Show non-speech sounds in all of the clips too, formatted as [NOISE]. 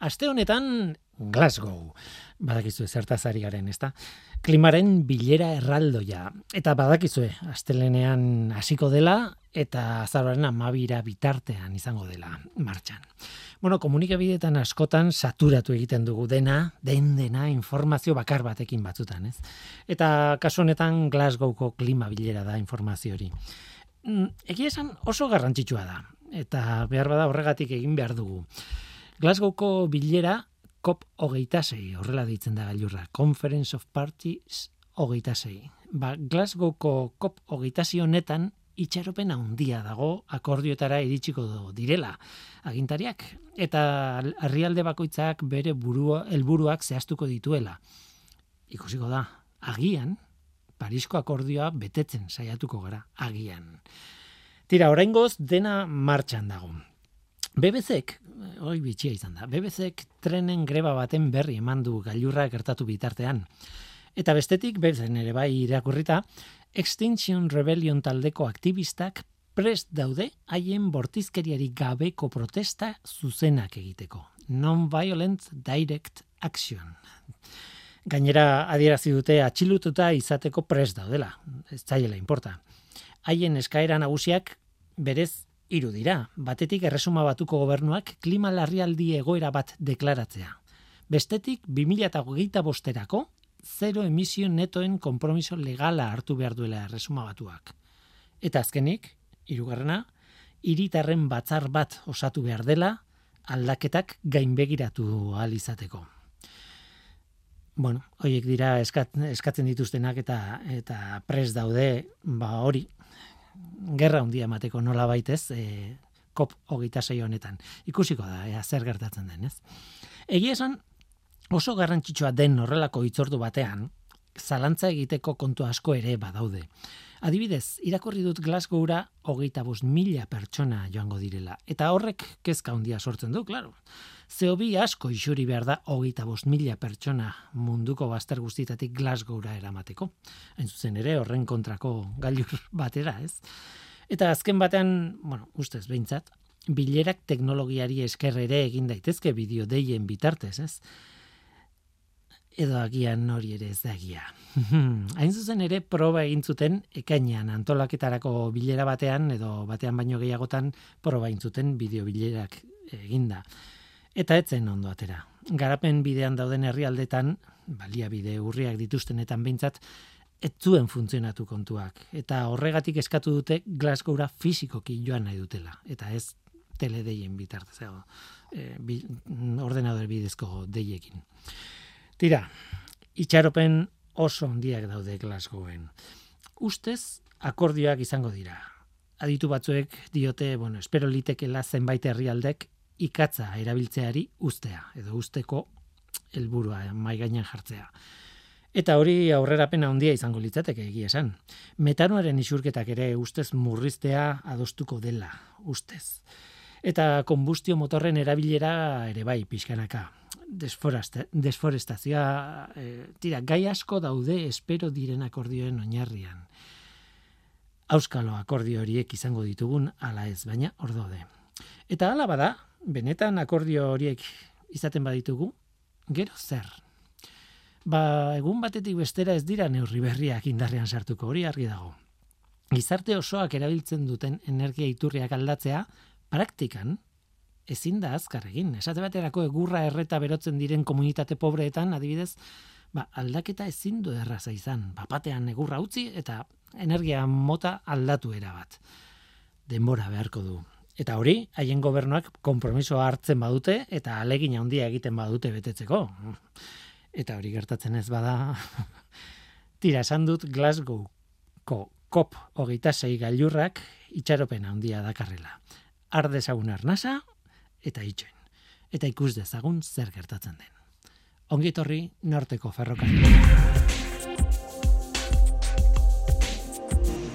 Aste honetan Glasgow. Badakizue zertazari garen, ezta? Klimaren bilera erraldoia. Eta badakizue, astelenean hasiko dela eta azararen amabira bitartean izango dela martxan. Bueno, komunikabideetan askotan saturatu egiten dugu dena, den dena informazio bakar batekin batzutan, ez? Eta kasu honetan Glasgowko klima bilera da informazio hori. Mm, egia esan oso garrantzitsua da, eta behar bada horregatik egin behar dugu. Glasgowko bilera COP hogeita zei, horrela ditzen da gailurra, Conference of Parties hogeita zei. Ba, Glasgowko COP hogeita honetan itxaropen handia dago akordioetara iritsiko direla agintariak eta herrialde bakoitzak bere burua helburuak zehaztuko dituela. Ikusiko da, agian Parisko akordioa betetzen saiatuko gara, agian. Tira, oraingoz dena martxan dago. BBCek, oi bitxia izan da, BBCek trenen greba baten berri eman du gailurra gertatu bitartean. Eta bestetik, bezen ere bai irakurrita, Extinction Rebellion taldeko aktivistak prest daude haien bortizkeriari gabeko protesta zuzenak egiteko. Non-violent direct action. Gainera adierazi dute atxilututa izateko prest daudela. Ez zaiela importa. Haien eskaera nagusiak berez hiru dira. Batetik erresuma batuko gobernuak klima larrialdi egoera bat deklaratzea. Bestetik 2025 bosterako zero emisio netoen konpromiso legala hartu behar duela erresuma batuak. Eta azkenik, hirugarrena, hiritarren batzar bat osatu behar dela aldaketak gainbegiratu ahal izateko. Bueno, hoiek dira eskatzen dituztenak eta eta pres daude, ba hori, gerra handia emateko nola baitez, e, kop hogeita honetan. Ikusiko da, ea, zer gertatzen den, ez? Egia esan, oso garrantzitsua den horrelako hitzordu batean, zalantza egiteko kontu asko ere badaude. Adibidez, irakorri dut Glasgowra hogeita bost mila pertsona joango direla. Eta horrek kezka handia sortzen du, klaro. Zeobi asko isuri behar da hogeita bost mila pertsona munduko bazter guztitatik Glasgowra eramateko. Hain zuzen ere horren kontrako gailur batera, ez? Eta azken batean, bueno, ustez behintzat, bilerak teknologiari esker ere egin daitezke bideo deien bitartez, ez? Edo agian hori ere ez da egia. [LAUGHS] Hain zuzen ere proba egin zuten ekainean antolaketarako bilera batean edo batean baino gehiagotan proba egin zuten bideo bilerak eginda. Eta etzen ondo atera. Garapen bidean dauden herrialdetan, baliabide urriak dituztenetan behintzat, ez zuen funtzionatu kontuak. Eta horregatik eskatu dute Glasgowra fizikoki joan nahi dutela. Eta ez teledeien bitartez, e, bi, ordenador bidezko deiekin. Tira, itxaropen oso ondiak daude Glasgowen. Ustez, akordioak izango dira. Aditu batzuek diote, bueno, espero litekela zenbait herrialdek ikatza erabiltzeari ustea, edo usteko helburua mai gainean jartzea. Eta hori aurrerapena handia izango litzateke egia esan. Metanoaren isurketak ere ustez murriztea adostuko dela, ustez. Eta konbustio motorren erabilera ere bai pixkanaka desforestazioa, e, tira, gai asko daude espero diren akordioen oinarrian. Auskalo akordio horiek izango ditugun ala ez, baina hor daude. Eta hala bada, benetan akordio horiek izaten baditugu, gero zer. Ba, egun batetik bestera ez dira neurri berriak indarrean sartuko hori argi dago. Gizarte osoak erabiltzen duten energia iturriak aldatzea, praktikan, ezin da azkar egin. Esate baterako egurra erreta berotzen diren komunitate pobreetan, adibidez, ba, aldaketa ezin du erraza izan. Bapatean egurra utzi eta energia mota aldatu era bat. Denbora beharko du. Eta hori, haien gobernuak konpromisoa hartzen badute eta alegin handia egiten badute betetzeko. Eta hori gertatzen ez bada, [LAUGHS] tira esan dut Glasgow-ko kop hogeita zei gailurrak itxaropen handia dakarrela. Ardezagun arnasa, eta itxoin. Eta ikus dezagun zer gertatzen den. Ongitorri norteko ferrokarrila.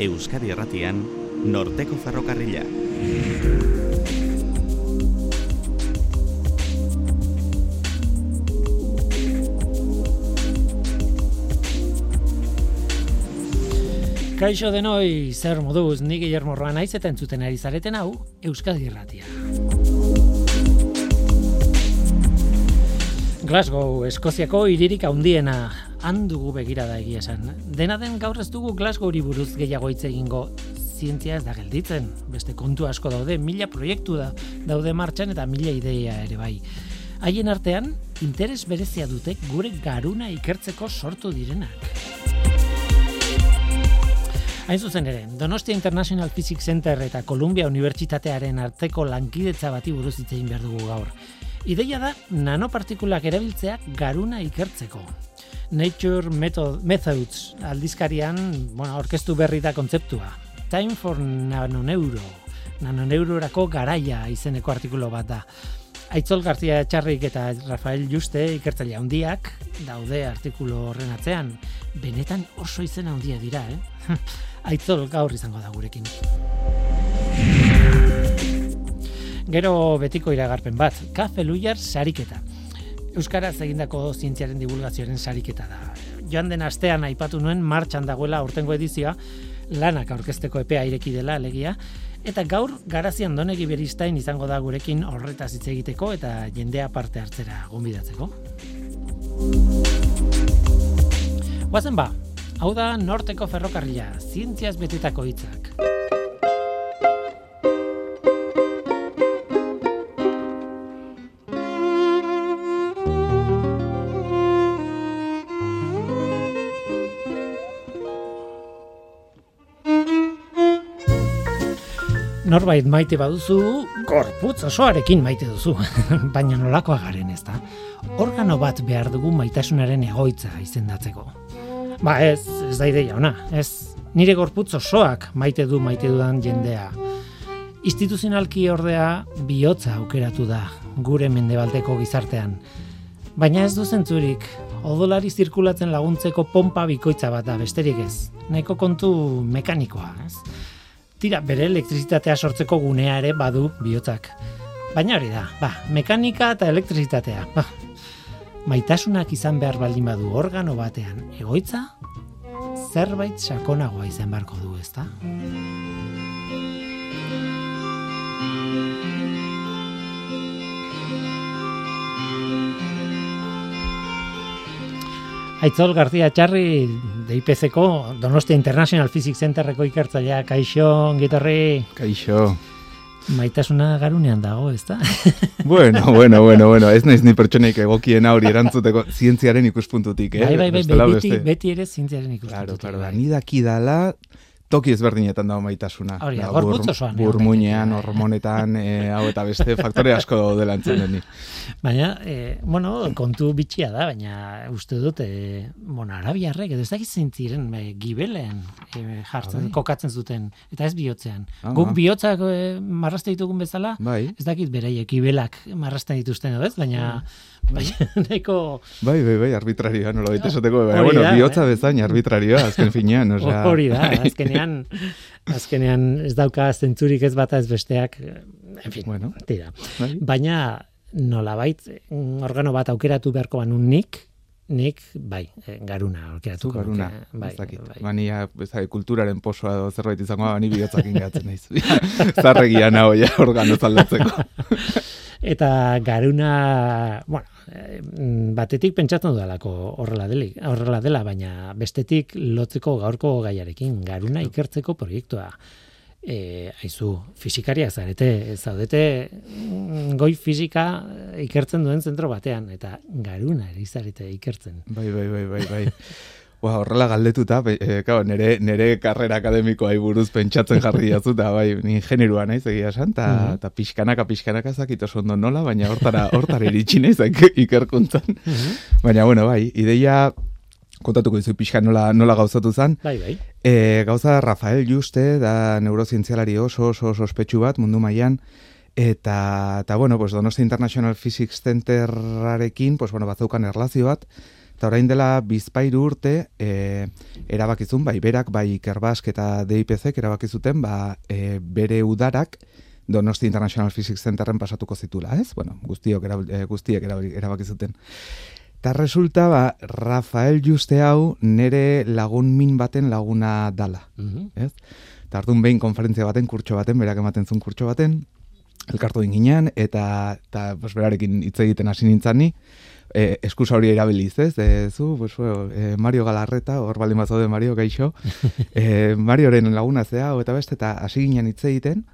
Euskadi erratian, norteko ferrokarrila. Kaixo denoi, zer moduz, ni Guillermo Roa naiz eta entzuten ari zareten hau, Euskadi Erratia. Glasgow, Eskoziako hiririk handiena han dugu begirada egia esan. Dena den gaur ez dugu Glasgowri buruz gehiago hitz egingo zientzia ez da gelditzen. Beste kontu asko daude, mila proiektu da daude martxan eta mila ideia ere bai. Haien artean, interes berezia dute gure garuna ikertzeko sortu direnak. Hain zuzen ere, Donostia International Physics Center eta Columbia Unibertsitatearen arteko lankidetza bati buruz hitz egin behar dugu gaur. Ideia da nanopartikulak erabiltzea garuna ikertzeko. Nature Method, Methods aldizkarian, bueno, orkestu berri da kontzeptua. Time for Nanoneuro. Nanoneuroerako garaia izeneko artikulu bat da. Aitzol Garzia Txarrik eta Rafael Juste ikertzaile handiak daude artikulu horren atzean. Benetan oso izena handia dira, eh? [LAUGHS] Aitzol gaur izango da gurekin. Gero betiko iragarpen bat, Kafe Luiar sariketa. Euskaraz egindako zientziaren divulgazioaren sariketa da. Joan den astean aipatu nuen martxan dagoela urtengo edizioa, lanak aurkezteko epea ireki dela alegia, eta gaur garazian donegi beristain izango da gurekin horretaz hitz egiteko eta jendea parte hartzera gonbidatzeko. Guazen ba, hau da norteko ferrokarria, zientziaz betetako hitzak. Norbait maite baduzu, gorputz osoarekin maite duzu, [LAUGHS] baina nolakoa garen ez da. Organo bat behar dugu maitasunaren egoitza izendatzeko. Ba ez, ez da ideia ona, ez. Nire gorputz osoak maite du maite dudan jendea. Instituzionalki ordea bihotza aukeratu da gure mendebaldeko gizartean. Baina ez du zentzurik, odolari zirkulatzen laguntzeko pompa bikoitza bat da besterik ez. Nahiko kontu mekanikoa, ez? Tira bere elektrizitatea sortzeko gunea ere badu bihotzak. Baina hori da, ba, mekanika eta elektrizitatea. Ba, maitasunak izan behar baldin badu organo batean egoitza, zerbait sakonagoa izan beharko du, ezta? Aitzol García Txarri DIPZ-ko Donostia International Physics Centerreko ikertzailea Kaixo Gitorri Kaixo Maitasuna garunean dago, ezta? [LAUGHS] bueno, bueno, bueno, bueno, ez naiz ni pertsoneik egokien hori erantzuteko zientziaren ikuspuntutik, eh? Bai, bai, bai, beti, beti ere zientziaren ikuspuntutik. Claro, claro, bai. ni daki dala toki ezberdinetan dago maitasuna. Hori, da, gorputz osoan. Burmuinean, hormonetan, e, hau eta beste faktore asko daude lantzen deni. [LAUGHS] Baina, e, bueno, kontu bitxia da, baina uste dut, e, bueno, arabiarrek, edo ez dakit zintziren, e, gibelen e, jartzen, kokatzen zuten, eta ez bihotzean. Ah, Guk bihotzak e, marraste ditugun bezala, bai. ez dakit beraiek gibelak marrasten dituzten, edo ez? Baina, mm. Bai, [LAUGHS] neko... bai, bai, bai, arbitrarioa, nola baita esateko, bai, bueno, bihotza eh? bezain arbitrarioa, azken finean, osea... Hori da, bai. azkenean, azkenean ez dauka zentzurik ez bata ez besteak, en fin, bueno, tira. Bai. Baina, nola bait, organo bat aukeratu beharko banun nik, nik, bai, eh, garuna aukeratu. Garuna, bai, bai. Bania, bezai, kulturaren posoa edo zerbait izango, bani bihotzak ingatzen naiz. [LAUGHS] Zarregia naho, ja, organo zaldatzeko. [LAUGHS] Eta garuna, bueno, Eh, batetik pentsatzen dudalako horrela dela, horrela dela, baina bestetik lotzeko gaurko gaiarekin, garuna ikertzeko proiektua. E, aizu, fisikariak zarete, zaudete mm, goi fisika ikertzen duen zentro batean, eta garuna ere izarete ikertzen. Bai, bai, bai, bai, bai. Ba, horrela galdetuta, e, kao, nere, nere karrera akademikoa buruz pentsatzen jarri jazuta, bai, ni generua naiz egia esan, eta mm -hmm. pixkanaka, pixkanaka zakito ondo nola, baina hortara, hortara iritsi naiz ikerkuntzan. Mm Baina, bueno, bai, ideia kontatuko dizu pixka nola, nola gauzatu zen. Bai, bai. E, gauza Rafael Juste, da neurozientzialari oso, oso, ospetsu bat mundu mailan eta, eta bueno, pues Donostia International Physics Centerarekin, pues bueno, batzaukan erlazio bat, Eta orain dela bizpairu urte e, erabakizun, bai berak, bai kerbask eta DIPC erabakizuten, ba, e, bere udarak Donosti International Physics Centerren pasatuko zitula, ez? Bueno, guztiok erabil, e, guztiek erabakizuten. Eta resulta, ba, Rafael Juste hau nere lagun min baten laguna dala, mm -hmm. ez? Eta ardun behin konferentzia baten, kurtso baten, berak ematen zuen kurtso baten, elkartu dinginean, eta, eta berarekin hitz egiten hasi nintzen ni, e, eskusa hori erabiliz, ez? E, zu, pues, e, Mario Galarreta, hor baldin bat de Mario, gaixo, [LAUGHS] e, Marioren laguna zea, eta beste, eta hasi ginen hitz egiten,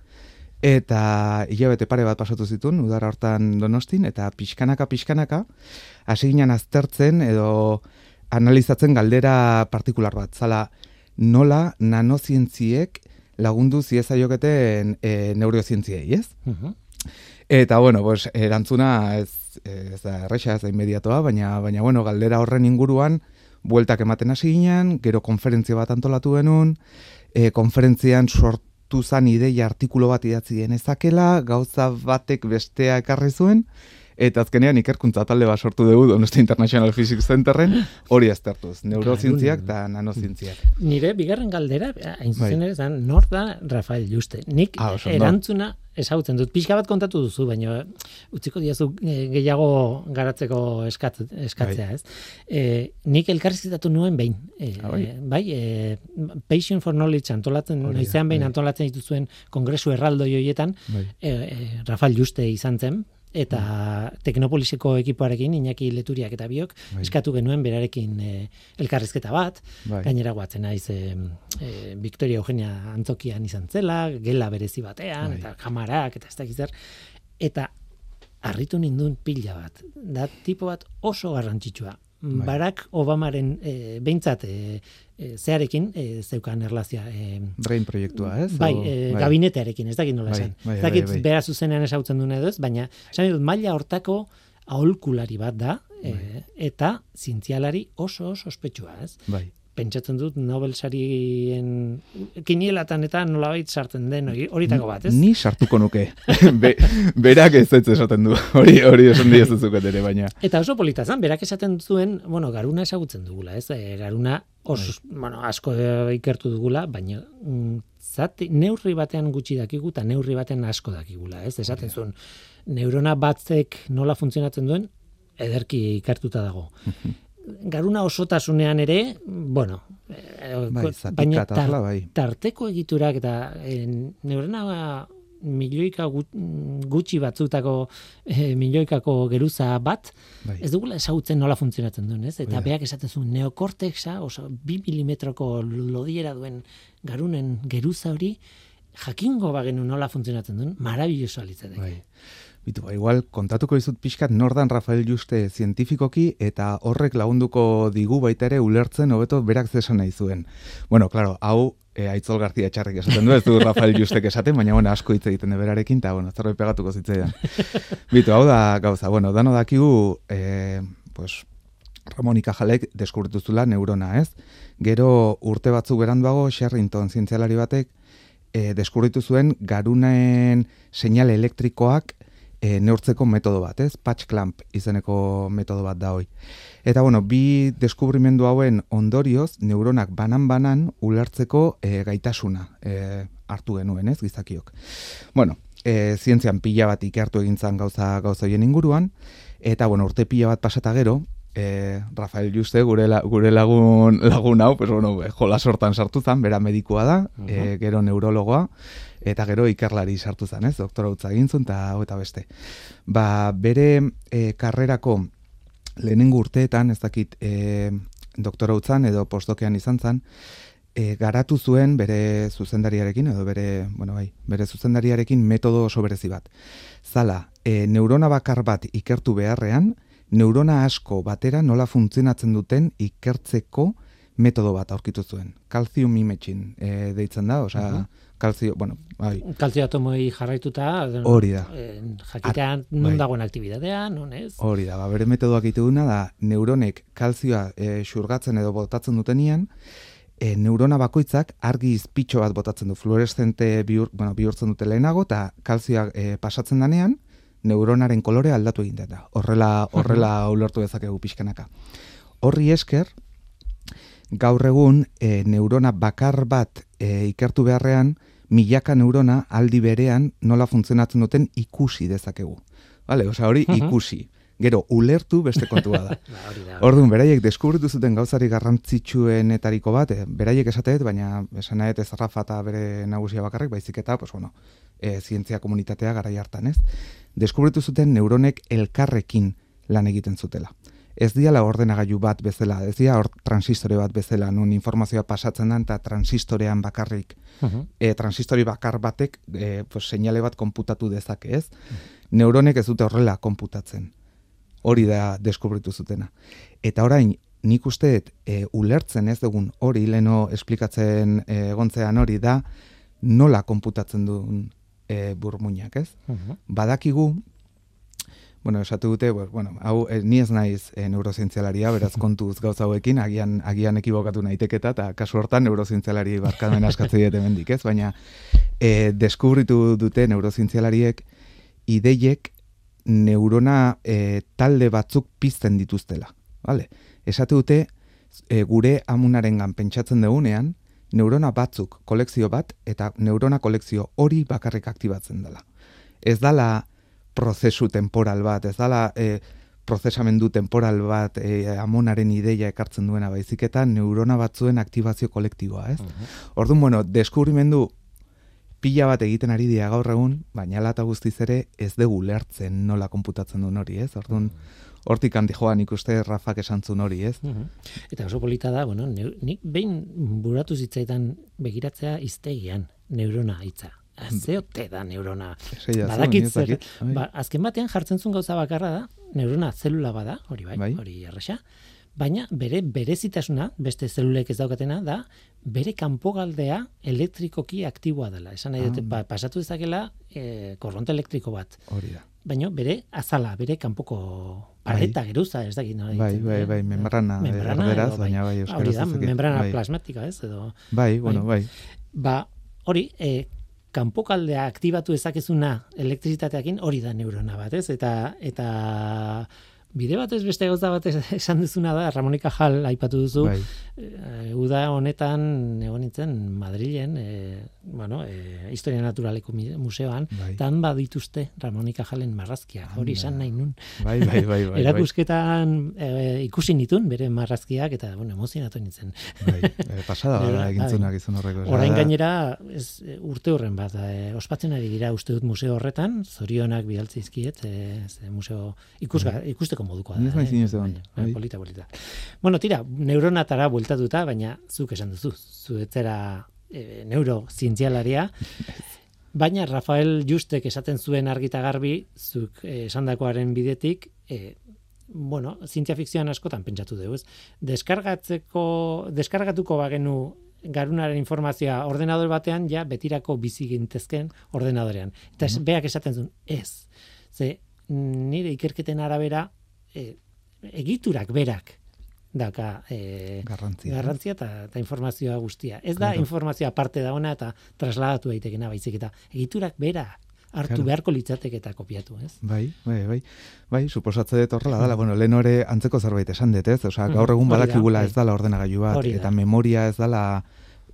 eta hilabete pare bat pasatu zituen, udara hortan donostin, eta pixkanaka, pixkanaka, hasi ginen aztertzen, edo analizatzen galdera partikular bat, zala, nola nanozientziek lagundu ziezaioketen e, neurozientziei, ez? Uh Eta, bueno, pues, erantzuna ez, ez da erresa, ez da inmediatoa, baina, baina, bueno, galdera horren inguruan, bueltak ematen hasi ginen, gero konferentzia bat antolatu genuen, e, konferentzian sortu zan ideia artikulo bat idatzi genezakela, gauza batek bestea ekarri zuen, eta azkenean ikerkuntza talde bat sortu dugu Donosti International Physics Centerren hori aztertuz, neurozientziak eta nanozientziak. Nire bigarren galdera, hain zuzen bai. ere, zan, nor da Rafael Juste. Nik ah, erantzuna ezagutzen dut. Pixka bat kontatu duzu, baina utziko diazu eh, gehiago garatzeko eskat, eskatzea, bai. ez? E, nik elkarrizitatu nuen behin. E, bai, bai e, Patient for Knowledge antolatzen, noizean behin bai. antolatzen dituzuen kongresu erraldo joietan, bai. e, Rafael Juste izan zen, eta teknopoliseko ekipoarekin Iñaki Leturiak eta biok bai. eskatu genuen berarekin e, elkarrizketa bat bai. gainera guatzen naiz e, e, Victoria Eugenia Antzokian izan zela gela berezi batean bai. eta kamarak eta ez da eta harritu nindun pila bat da tipo bat oso garrantzitsua Bai. Barack Obamaren e, behintzat e, zearekin e, zeukan erlazia. E, Brain proiektua, ez? Bai, e, bai. gabinetearekin, ez dakit nola bai, esan. Bai, ez dakit bai, bai. bera zuzenean esautzen duen edo ez, baina esan dut, maila hortako aholkulari bat da, bai. eta zientzialari oso oso ospetsua, ez? Bai pentsatzen dut Nobel sarien kinielatan eta nolabait sartzen den horitako bat, ez? Ni sartuko nuke. [LAUGHS] Be, berak ez ez esaten du. Hori hori esan di ere, baina. Eta oso polita zan, berak esaten zuen, bueno, garuna esagutzen dugula, ez? E, garuna oso, bai. bueno, asko ikertu dugula, baina mm, zati, neurri batean gutxi dakigu eta neurri batean asko dakigula, ez? Esaten zuen, neurona batzek nola funtzionatzen duen, ederki ikertuta dago garuna osotasunean ere, bueno, eh, bai, baina tar, bai. tarteko egiturak eta e, neurena milioika gutxi batzutako e, milioikako geruza bat, bai. ez dugula esagutzen nola funtzionatzen duen, ez? Eta bai. beak esaten zuen neokortexa, oso bi milimetroko lodiera duen garunen geruza hori, jakingo bagenu nola funtzionatzen duen, marabilloso alitzateke. Bai. Bitu, ba, igual, kontatuko izut pixkat nordan Rafael Juste zientifikoki eta horrek lagunduko digu baita ere ulertzen hobeto berak zesan nahi zuen. Bueno, claro, hau e, Aitzol Garzia txarrik esaten du, ez du Rafael Justek esaten, baina bueno, asko hitz egiten berarekin, eta bueno, zerbait pegatuko zitzaidan. [LAUGHS] Bitu, hau da gauza, bueno, dano dakigu, e, pues, Ramonika Jalek deskubritu zula neurona, ez? Gero urte batzuk beranduago, Sherrington zientzialari batek, e, deskubritu zuen garunen seinale elektrikoak e, neurtzeko metodo bat, ez? Patch clamp izeneko metodo bat da hoi. Eta bueno, bi deskubrimendu hauen ondorioz, neuronak banan-banan ulertzeko e, gaitasuna e, hartu genuen, ez? Gizakiok. Bueno, e, zientzian pila bat ikertu egintzan gauza gauza hoien inguruan, eta bueno, urte pila bat pasata gero, e, Rafael Juste gure, gure lagun, lagun hau, pues, bueno, jola sortan sartu zan, bera medikoa da, uh -huh. gero neurologoa, eta gero ikerlari sartu zen, ez? Doktora utza egin zuen, eta eta beste. Ba, bere e, karrerako lehenengo urteetan, ez dakit, e, doktora utzan edo postdokean izan zen, e, garatu zuen bere zuzendariarekin, edo bere, bueno, bai, bere zuzendariarekin metodo oso berezi bat. Zala, e, neurona bakar bat ikertu beharrean, neurona asko batera nola funtzionatzen duten ikertzeko metodo bat aurkitu zuen. Calcium imaging e, deitzen da, osea, kalzio, bueno, bai. Kalzio atomoi jarraituta, hori da. jakitean At, nun bai. dagoen aktibitatea, nun ez? Hori da, ba, bere metodoak ite da, neuronek kalzioa e, xurgatzen edo botatzen dutenian, e, neurona bakoitzak argi izpitxo bat botatzen du, fluorescente bihur, bueno, bihurtzen dute lehenago, eta kalzioa e, pasatzen danean, neuronaren kolore aldatu egin da. Horrela, horrela [LAUGHS] ulertu dezakegu pixkanaka. Horri esker, gaur egun e, neurona bakar bat e, ikertu beharrean, milaka neurona aldi berean nola funtzionatzen duten ikusi dezakegu. Vale, osea hori ikusi. Gero, ulertu beste kontua da. [LAUGHS] Ba, Orduan, beraiek deskubritu zuten gauzari garrantzitsuenetariko bat, eh, beraiek esateet, baina esan ez Rafa eta bere nagusia bakarrik, baizik eta, pues, bueno, e, zientzia komunitatea gara hartan, ez? Deskubritu zuten neuronek elkarrekin lan egiten zutela. Ez diala ordenagailu bat bezala, ez dia or, transistore bat bezala, nun informazioa pasatzen da eta transistorean bakarrik, Mhm. e, transistori bakar batek e, pues, seinale bat konputatu dezake, ez? Neuronek ez dute horrela konputatzen. Hori da deskubritu zutena. Eta orain, nik uste dut, e, ulertzen ez dugun hori, leno esplikatzen e, egontzean hori da, nola konputatzen duen e, burmuinak, ez? Mhm. Badakigu, bueno, esatu dute, pues, bueno, hau, e, ni ez naiz e, neurozientzialaria, beraz [LAUGHS] kontuz gauza hauekin, agian, agian ekibokatu naiteketa, eta kasu hortan neurozientzialari barkamen askatzen dut hemendik, ez? Baina, e, deskubritu dute neurozientzialariek ideiek neurona e, talde batzuk pizten dituztela. Vale? Esate dute, e, gure amunarengan pentsatzen dugunean, neurona batzuk kolekzio bat eta neurona kolekzio hori bakarrik aktibatzen dela. Ez dala prozesu temporal bat, ez dala e, prozesamendu temporal bat e, amonaren ideia ekartzen duena baizik eta neurona batzuen aktibazio kolektiboa, ez? Orduan, bueno, deskubrimendu pila bat egiten ari dira gaur egun, baina ala eta guztiz ere ez dugu lertzen nola konputatzen duen hori, ez? Orduan, hortik handi joan ikuste Rafak esantzun hori, ez? Mhm. Eta oso polita da, bueno, nik behin buratu zitzaidan begiratzea iztegian neurona hitza. Zeote da neurona. Da, Badakit zer, bai. ba, azken batean jartzen zuen gauza bakarra da, neurona zelula bada, hori bai, Bai. hori erresa, baina bere berezitasuna, beste zelulek ez daukatena, da bere kanpogaldea elektrikoki aktiboa dela. Esan nahi dute, Ah. ba, pasatu dezakela e, korronte elektriko bat. Hori da. Baina bere azala, bere kanpoko pareta, geruza, ez dakit nola Bai, bai, eh? bai, membrana, Membrana erderaz, edo, baina bai, Hori euskaraz da, ez dakit. membrana bai. plasmatika, ez, edo... Bai, bueno, bai. Ba, hori, e, kanpokaldea aktibatu ezakezuna elektrizitateakin hori da neurona bat, ez? Eta, eta bide batez beste gauza bat [LAUGHS] esan duzuna da, Ramonika Jal aipatu duzu, Bai, e, uda honetan egon nintzen Madrilen, e, bueno, e, Historia Naturaleko museoan, bai, tan badituzte Ramonika Jalen marrazkiak, hori esan nahi nun. bai, bai, bai, bai, [LAUGHS] Erakusketan e, ikusi nitun bere marrazkiak eta bueno, emozionatu nintzen. bai, [LAUGHS] bai, pasada Bai, da bai. egintzunak izan horreko. Orain gainera ez, e, urte horren bat e, ospatzen ari dira uste dut museo horretan, zorionak bidaltzi izkiet, e, ze museo ikusga, ikusteko modukoa da. Naiz eh? Bai, polita, polita. Bueno, tira, neuronatara bueltatuta, baina zuk esan duzu, zu etzera e, neurozientzialaria, [LAUGHS] baina Rafael Justek esaten zuen argita garbi, zuk eh, esandakoaren bidetik, e, bueno, zientzia fikzioan askotan pentsatu dugu, ez? Deskargatzeko, deskargatuko bagenu garunaren informazioa ordenador batean, ja betirako bizi gintezken ordenadorean. Eta es, beak esaten zuen, ez. Ze nire ikerketen arabera, e, egiturak berak daka e, Garrantzia. garrantzia eta, eta informazioa guztia. Ez da informazioa parte dauna eta trasladatu daitekena baizik eta egiturak bera hartu Claro. beharko litzateke eta kopiatu, ez? Bai, bai, bai. Bai, suposatze dut horrela dala. Bueno, lehen antzeko zerbait esan dut, ez? Osea, gaur egun da, badakigula ez dala ordenagailu bat, da. eta memoria ez dala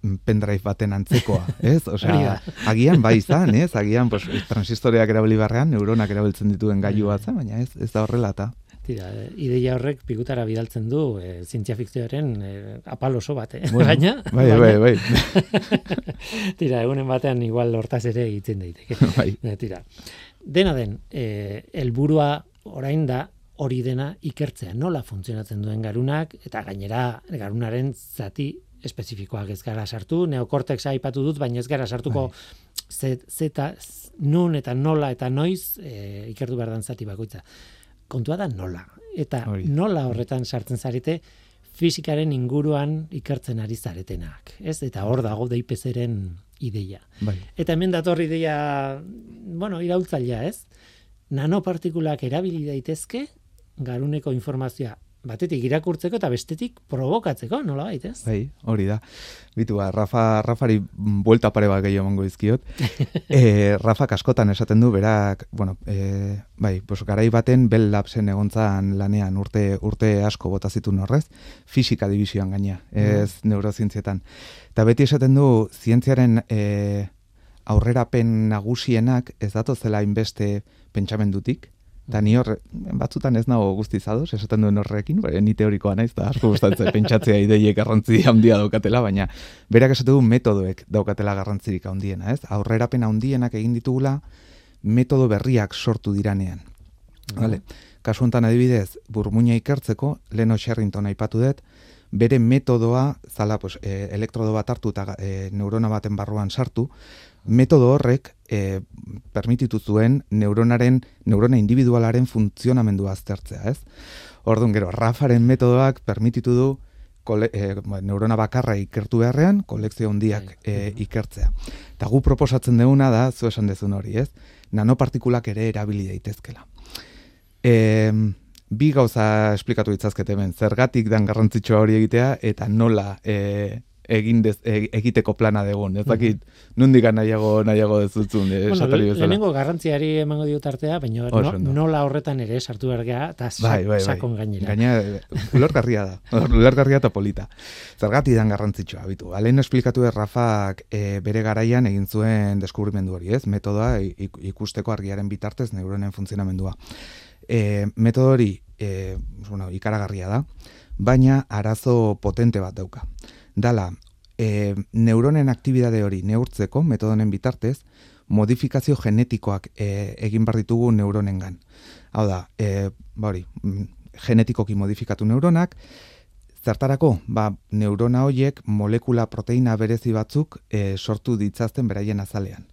mm, pendrive baten antzekoa, [LAUGHS] ez? Osea, da. agian bai izan, ez? [LAUGHS] Agian pues, transistoreak erabili barrean, neuronak erabiltzen dituen gailu bat baina ez, ez da horrela eta. Tira, e, ideia horrek pikutara bidaltzen du e, zientzia fikzioaren e, apal oso bat, eh? Bueno, baina, bai, baina, bai, bai, [LAUGHS] tira, egunen batean igual hortaz ere egiten daiteke. [LAUGHS] bai. E, tira. Dena den, e, helburua orain da hori dena ikertzea, nola funtzionatzen duen garunak, eta gainera garunaren zati espezifikoak ez gara sartu, neokortexa aipatu dut, baina ez gara sartuko ze- zeta, nun eta nola eta noiz e, ikertu behar dan zati bakoitza. Kontua da nola. Eta Hori. nola horretan sartzen zarete fizikaren inguruan ikertzen ari zaretenak. Ez? Eta hor dago deipezeren ideia. bai. Eta hemen dator ideia, bueno, iraultzailea, ez? Nanopartikulak erabili daitezke garuneko informazioa batetik irakurtzeko eta bestetik provokatzeko, nola ez? Bai, hori da. Bitu, ba, Rafa, Rafari buelta pare bat gehiago emango dizkiot. [LAUGHS] e, Rafa askotan esaten du, berak, bueno, e, bai, pues, garai baten Bell Labsen egontzan lanean urte, urte asko bota zituen horrez, fisika divisioan gaina, ez neurozientzietan. Eta beti esaten du, zientziaren e, aurrerapen nagusienak ez datozela inbeste pentsamendutik, Eta ni hor, batzutan ez nago guztiz ados, esaten duen horrekin, bai, ni teorikoa naiz, eta asko gustatzen [LAUGHS] pentsatzea ideiek garrantzi handia daukatela, baina berak esatu du metodoek daukatela garrantzirik handiena, ez? Aurrerapen handienak egin ditugula, metodo berriak sortu diranean. Vale. kasu honetan adibidez, burmuina ikertzeko, Leno Sherrington aipatu dut, bere metodoa, zala, pues, e, elektrodo bat hartu eta e, neurona baten barruan sartu, metodo horrek e, permititu zuen neuronaren, neurona individualaren funtzionamendua aztertzea, ez? Orduan, gero, Rafaren metodoak permititu du kole, e, neurona bakarra ikertu beharrean, kolekzio handiak e, ikertzea. Eta gu proposatzen duguna da, zu esan dezun hori, ez? Nanopartikulak ere erabili daitezkela. E, bi gauza esplikatu ditzazkete hemen, zergatik dan garrantzitsua hori egitea, eta nola e, egin dez, e, egiteko plana degun. Ez dakit, nundik nahiago, nahiago dezutzun. Eh, bueno, lehenengo garrantziari emango diot artea, baina no, nola horretan ere sartu bergea, eta bai, bai, bai. sakon gainera. Gaina, ulergarria da, [LAUGHS] ulergarria eta polita. Zergati dan garrantzitsua, bitu. Alen esplikatu er Rafak e, bere garaian egin zuen deskubrimendu hori, ez? Metodoa ikusteko argiaren bitartez neuronen funtzionamendua. E, metodo hori e, bueno, ikaragarria da, baina arazo potente bat dauka dala e, neuronen aktibidade hori neurtzeko metodonen bitartez, modifikazio genetikoak e, egin bar ditugu neuronengan. Hau da, e, ba hori, mm, genetikoki modifikatu neuronak, zertarako, ba, neurona horiek molekula proteina berezi batzuk e, sortu ditzazten beraien azalean.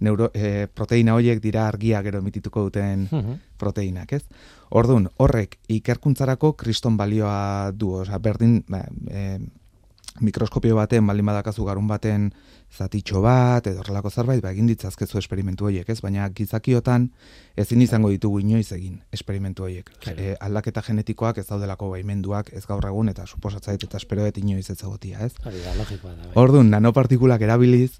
Neuro, e, proteina horiek dira argia gero emitituko duten mhm. proteinak, ez? Ordun, horrek ikerkuntzarako kriston balioa du, osea, berdin, ba, e, mikroskopio baten, baldin badakazu garun baten zatitxo bat, edo horrelako zerbait, ba, egin ditzazkezu esperimentu horiek, ez? Baina gizakiotan ezin izango ditugu inoiz egin esperimentu horiek. E, aldaketa genetikoak ez daudelako baimenduak ez gaur egun, eta suposatzait eta esperoet inoiz ez egotia, ez? Hori da, logikoa da. Bai. Orduan, nanopartikulak erabiliz,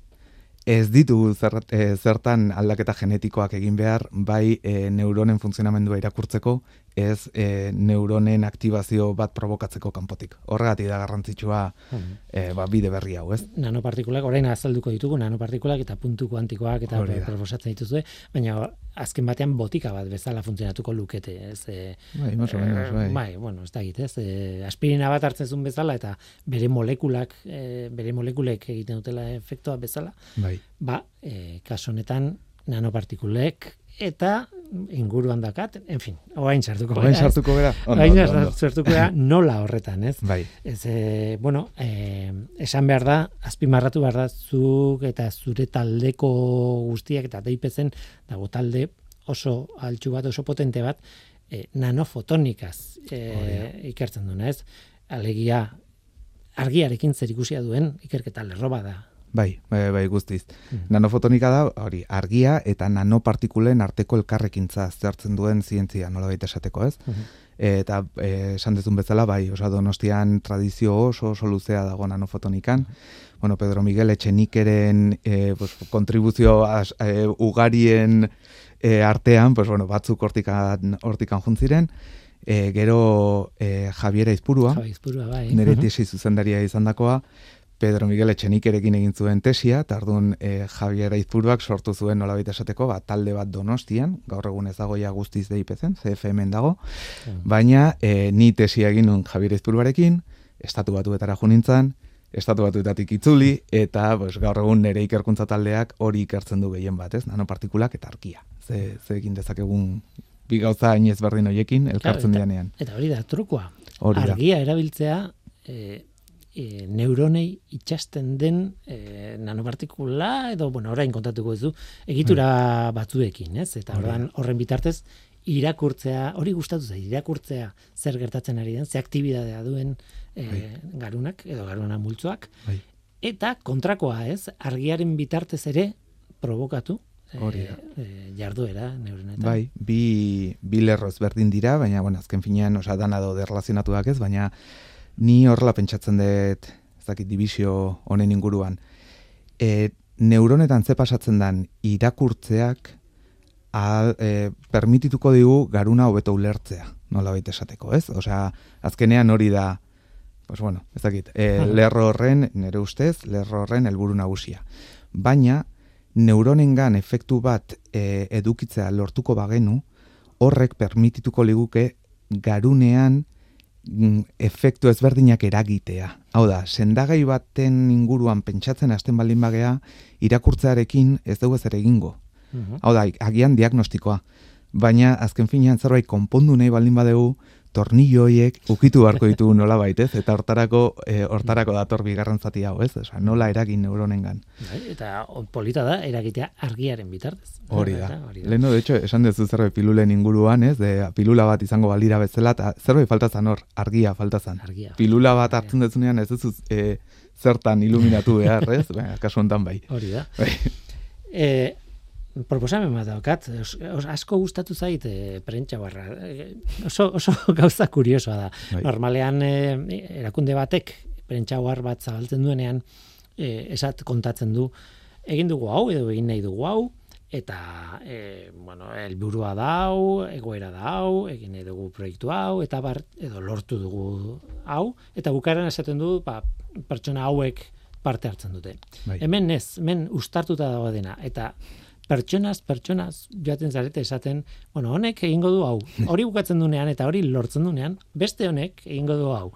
ez ditu eh, zertan aldaketa genetikoak egin behar, bai e, neuronen funtzionamendua irakurtzeko, ez e, neuronen aktibazio bat provokatzeko kanpotik. Horregatik da garrantzitsua hmm. ba, bide berri hau, ez? Nanopartikulak, orain azalduko ditugu, nanopartikulak eta puntu kuantikoak eta proposatzen dituzue, baina azken batean botika bat bezala funtzionatuko lukete, ez? E, bai, mozo, bai. bai, bueno, ez da ez? E, aspirina bat hartzen zuen bezala eta bere molekulak, e, bere molekulek egiten dutela efektua bezala, bai. ba, e, kaso honetan nanopartikulek eta inguruan dakat, en fin, oain sartuko gara. Oain sartuko gara. Oain sartuko gara nola horretan, ez? Bai. Ez, e, bueno, e, esan behar da, azpimarratu behar da, zuk eta zure taldeko guztiak eta deipezen, dago talde oso altxu bat, oso potente bat, e, nanofotonikaz e, ikertzen duna, ez? Alegia, argiarekin zer ikusia duen, ikerketa lerroba da, Bai, bai, bai guztiz. Mm. Nanofotonika da, hori, argia eta nanopartikulen arteko elkarrekintza zertzen duen zientzia, nola baita esateko, ez? Mm Eta e, esan dezun bezala, bai, osa donostian tradizio oso, oso luzea dago nanofotonikan. Bueno, Pedro Miguel Etxenikeren e, pues, kontribuzio as, e, ugarien e, artean, pues, bueno, batzuk hortikan, hortikan juntziren. E, gero e, Javiera Izpurua, Javiera bai. nire tesi zuzendaria izan dakoa, Pedro Miguel Etxenikerekin egin zuen tesia, eta orduan e, Javier Aizpuruak sortu zuen nolabait esateko, ba, talde bat donostian, gaur egun ez dagoia guztiz deipezen, CFM dago, mm. baina e, ni tesia egin nun Javier Aizpuruarekin, estatu batuetara junintzan, estatu batuetatik itzuli, eta pues, gaur egun nire ikerkuntza taldeak hori ikertzen du gehien bat, ez? Nanopartikulak eta arkia. Ze, ze egin dezakegun bi gauza inez berdin hoiekin, elkartzen claro, dianean. Eta hori da, trukoa. Argia erabiltzea, e, e, neuronei itxasten den e, nanopartikula edo bueno, orain kontatuko ez du egitura hmm. batzuekin, ez? Eta orain horren bitartez irakurtzea, hori gustatu zait, irakurtzea zer gertatzen ari den, ze aktibitatea duen e, garunak edo garuna multzoak. Bai. Eta kontrakoa, ez? Argiaren bitartez ere provokatu Hori e, jarduera neuronetan. Bai, bi, bi lerroz berdin dira, baina, bueno, azken finean, osa, dana do derrelazionatuak ez, baina Ni horrela pentsatzen dut, ez dakit, dibizio honen inguruan. E, neuronetan ze pasatzen dan irakurtzeak al, e, permitituko digu garuna hobeto ulertzea, nola baita esateko, ez? Osea, azkenean hori da, pues bueno, ez dakit, e, lerro horren, nire ustez, lerro horren helburu nagusia. Baina, neuronengan efektu bat e, edukitzea lortuko bagenu, horrek permitituko liguke garunean efektu ezberdinak eragitea. Hau da, sendagai baten inguruan pentsatzen hasten baldin bagea, irakurtzearekin ez dugu ez ere egingo. Mhm. Hau da, agian diagnostikoa. baina azken finean zerbait konpondu nahi baldin badegu, tornillo horiek ukitu beharko ditugu nola baitez, eta hortarako, e, hortarako dator bigarren zati hau, ez? Osa, nola eragin neuronengan. Bai, eta polita da, eragitea argiaren bitartez. Hori da. Leheno, de hecho, esan dezu zerbait pilulen inguruan, ez? De, pilula bat izango balira bezala, eta zerbait faltazan hor, argia faltazan. Argia. Pilula bat hartzen dezunean, ez duzu e, zertan iluminatu behar, ez? Baina, kasu honetan bai. Hori da. Bai. E, proposamen bat daukat, os, os, asko gustatu zait e, prentsa barra. E, oso, oso [LAUGHS] gauza kuriosoa da. Bai. Normalean e, erakunde batek prentsa bat zabaltzen duenean e, esat kontatzen du egin dugu hau edo egin nahi dugu hau eta e, bueno, helburua dau, egoera dau, egin nahi dugu proiektu hau eta bar, edo lortu dugu hau eta bukaeran esaten du ba, pertsona hauek parte hartzen dute. Bai. Hemen ez, hemen ustartuta dago dena eta pertsonaz, pertsonaz, joaten zarete esaten, bueno, honek egingo du hau. [LAUGHS] Hori bukatzen dunean eta hori lortzen dunean, beste honek egingo du hau.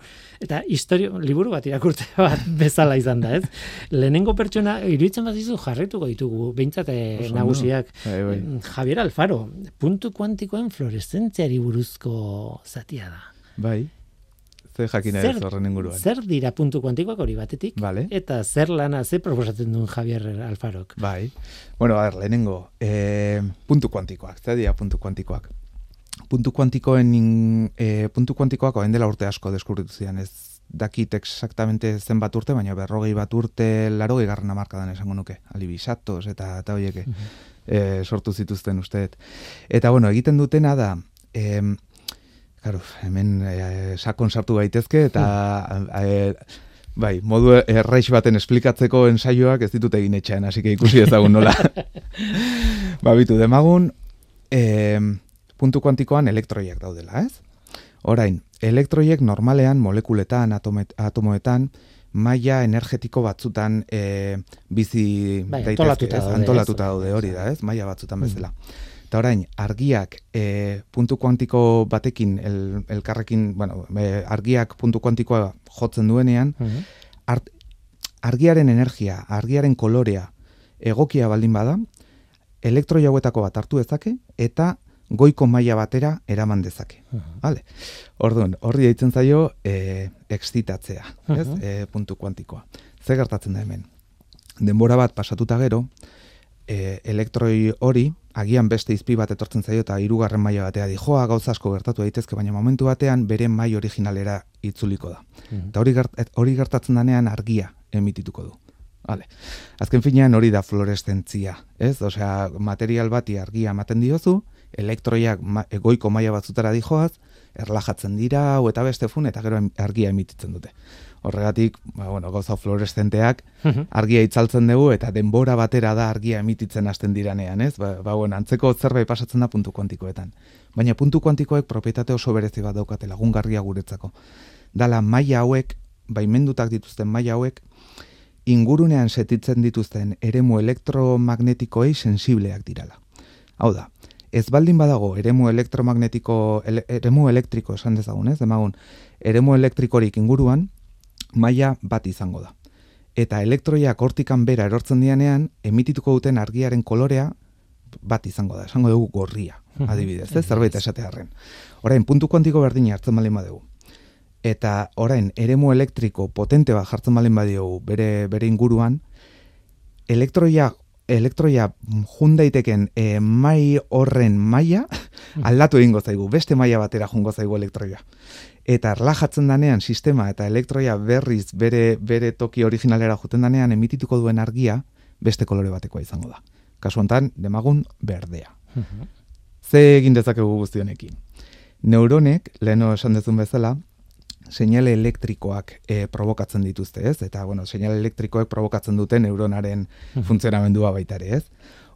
Eta historio, liburu bat irakurte [LAUGHS] bat bezala izan da, ez? Lehenengo pertsona, iruditzen bat dizu jarretuko ditugu, behintzat eh, nagusiak. Bai, bai. Javier Alfaro, puntu kuantikoen fluoreszentziari buruzko zatia da. Bai. Ze jakina ez horren inguruan. zer dira puntu kuantikoak hori batetik? Vale. Eta zer lana, ze proposatzen duen Javier Alfarok? Bai. Bueno, a ver, lehenengo, eh, puntu kuantikoak, ze dira puntu kuantikoak. Puntu kuantikoen eh, puntu kuantikoak orain dela urte asko deskubritu zian, ez dakit exactamente zenbat urte, baina berrogei bat urte laro garren amarkadan esango nuke, alibisatos eta eta hoieke eh, sortu zituzten usteet. Eta bueno, egiten dutena da, em, Claro, hemen e, sakon sartu gaitezke eta e, bai, modu erraiz baten esplikatzeko ensaioak ez ditut egin etxean, hasi que ikusi ezagun nola. [LAUGHS] ba, bitu, demagun e, puntu kuantikoan elektroiak daudela, ez? Orain, elektroiek normalean molekuletan, atomet, atomoetan, maila energetiko batzutan e, bizi Bai, daitezke, antolatuta daude, antolatuta daude hori da, ez? Maila batzutan bezala. Eta orain, argiak e, puntu kuantiko batekin, el, elkarrekin, bueno, e, argiak puntu kuantikoa jotzen duenean, Mhm. art, argiaren energia, argiaren kolorea egokia baldin bada, elektroi hauetako bat hartu dezake eta goiko maila batera eraman dezake. Mhm. Vale. Orduan, horri deitzen zaio e, excitatzea, ez? Mhm. E, puntu kuantikoa. Ze gertatzen da hemen? Denbora bat pasatuta gero, e, elektroi hori, agian beste izpi bat etortzen zaio eta hirugarren maila batea di, joa gauza asko gertatu daitezke, baina momentu batean bere mai originalera itzuliko da. Mhm. Eta hori, gert, hori gertatzen denean argia emitituko du. Vale. Azken finean hori da fluoreszentzia, ez? Osea, material bati argia ematen diozu, elektroiak ma, egoiko maila batzutara dijoaz, erlajatzen dira, hau eta beste fun, eta gero argia emititzen dute. Horregatik, ba, bueno, gauza fluoreszenteak Mhm. argia itzaltzen dugu eta denbora batera da argia emititzen hasten diranean, ez? Ba, ba bueno, antzeko zerbait pasatzen da puntu kuantikoetan. Baina puntu kuantikoek propietate oso berezi bat daukate lagungarria guretzako. Dala maila hauek, baimendutak dituzten maila hauek, ingurunean setitzen dituzten eremu elektromagnetikoei sensibleak dirala. Hau da, ez baldin badago eremu elektromagnetiko, ele, eremu elektriko esan dezagun, ez? Demagun, eremu elektrikorik inguruan, maila bat izango da. Eta elektroiak hortikan bera erortzen dianean, emitituko duten argiaren kolorea bat izango da. Esango dugu gorria, adibidez, ez? Zerbait esatearren. Orain, puntu kuantiko berdina hartzen baldin badugu. Eta orain, eremu elektriko potente bat jartzen baldin badiogu bere, bere inguruan, elektroia elektroia jun daiteken e, mai horren maila aldatu egingo zaigu, beste maila batera jungo zaigu elektroia. Eta erlajatzen danean sistema eta elektroia berriz bere, bere toki originalera juten danean emitituko duen argia beste kolore batekoa izango da. Kasu honetan, demagun berdea. Mhm. Ze egin dezakegu guzti honekin? Neuronek, leheno esan dezun bezala, seinale elektrikoak e, provokatzen dituzte, ez? Eta, bueno, seinale elektrikoek provokatzen dute neuronaren funtzionamendua baita ere, ez?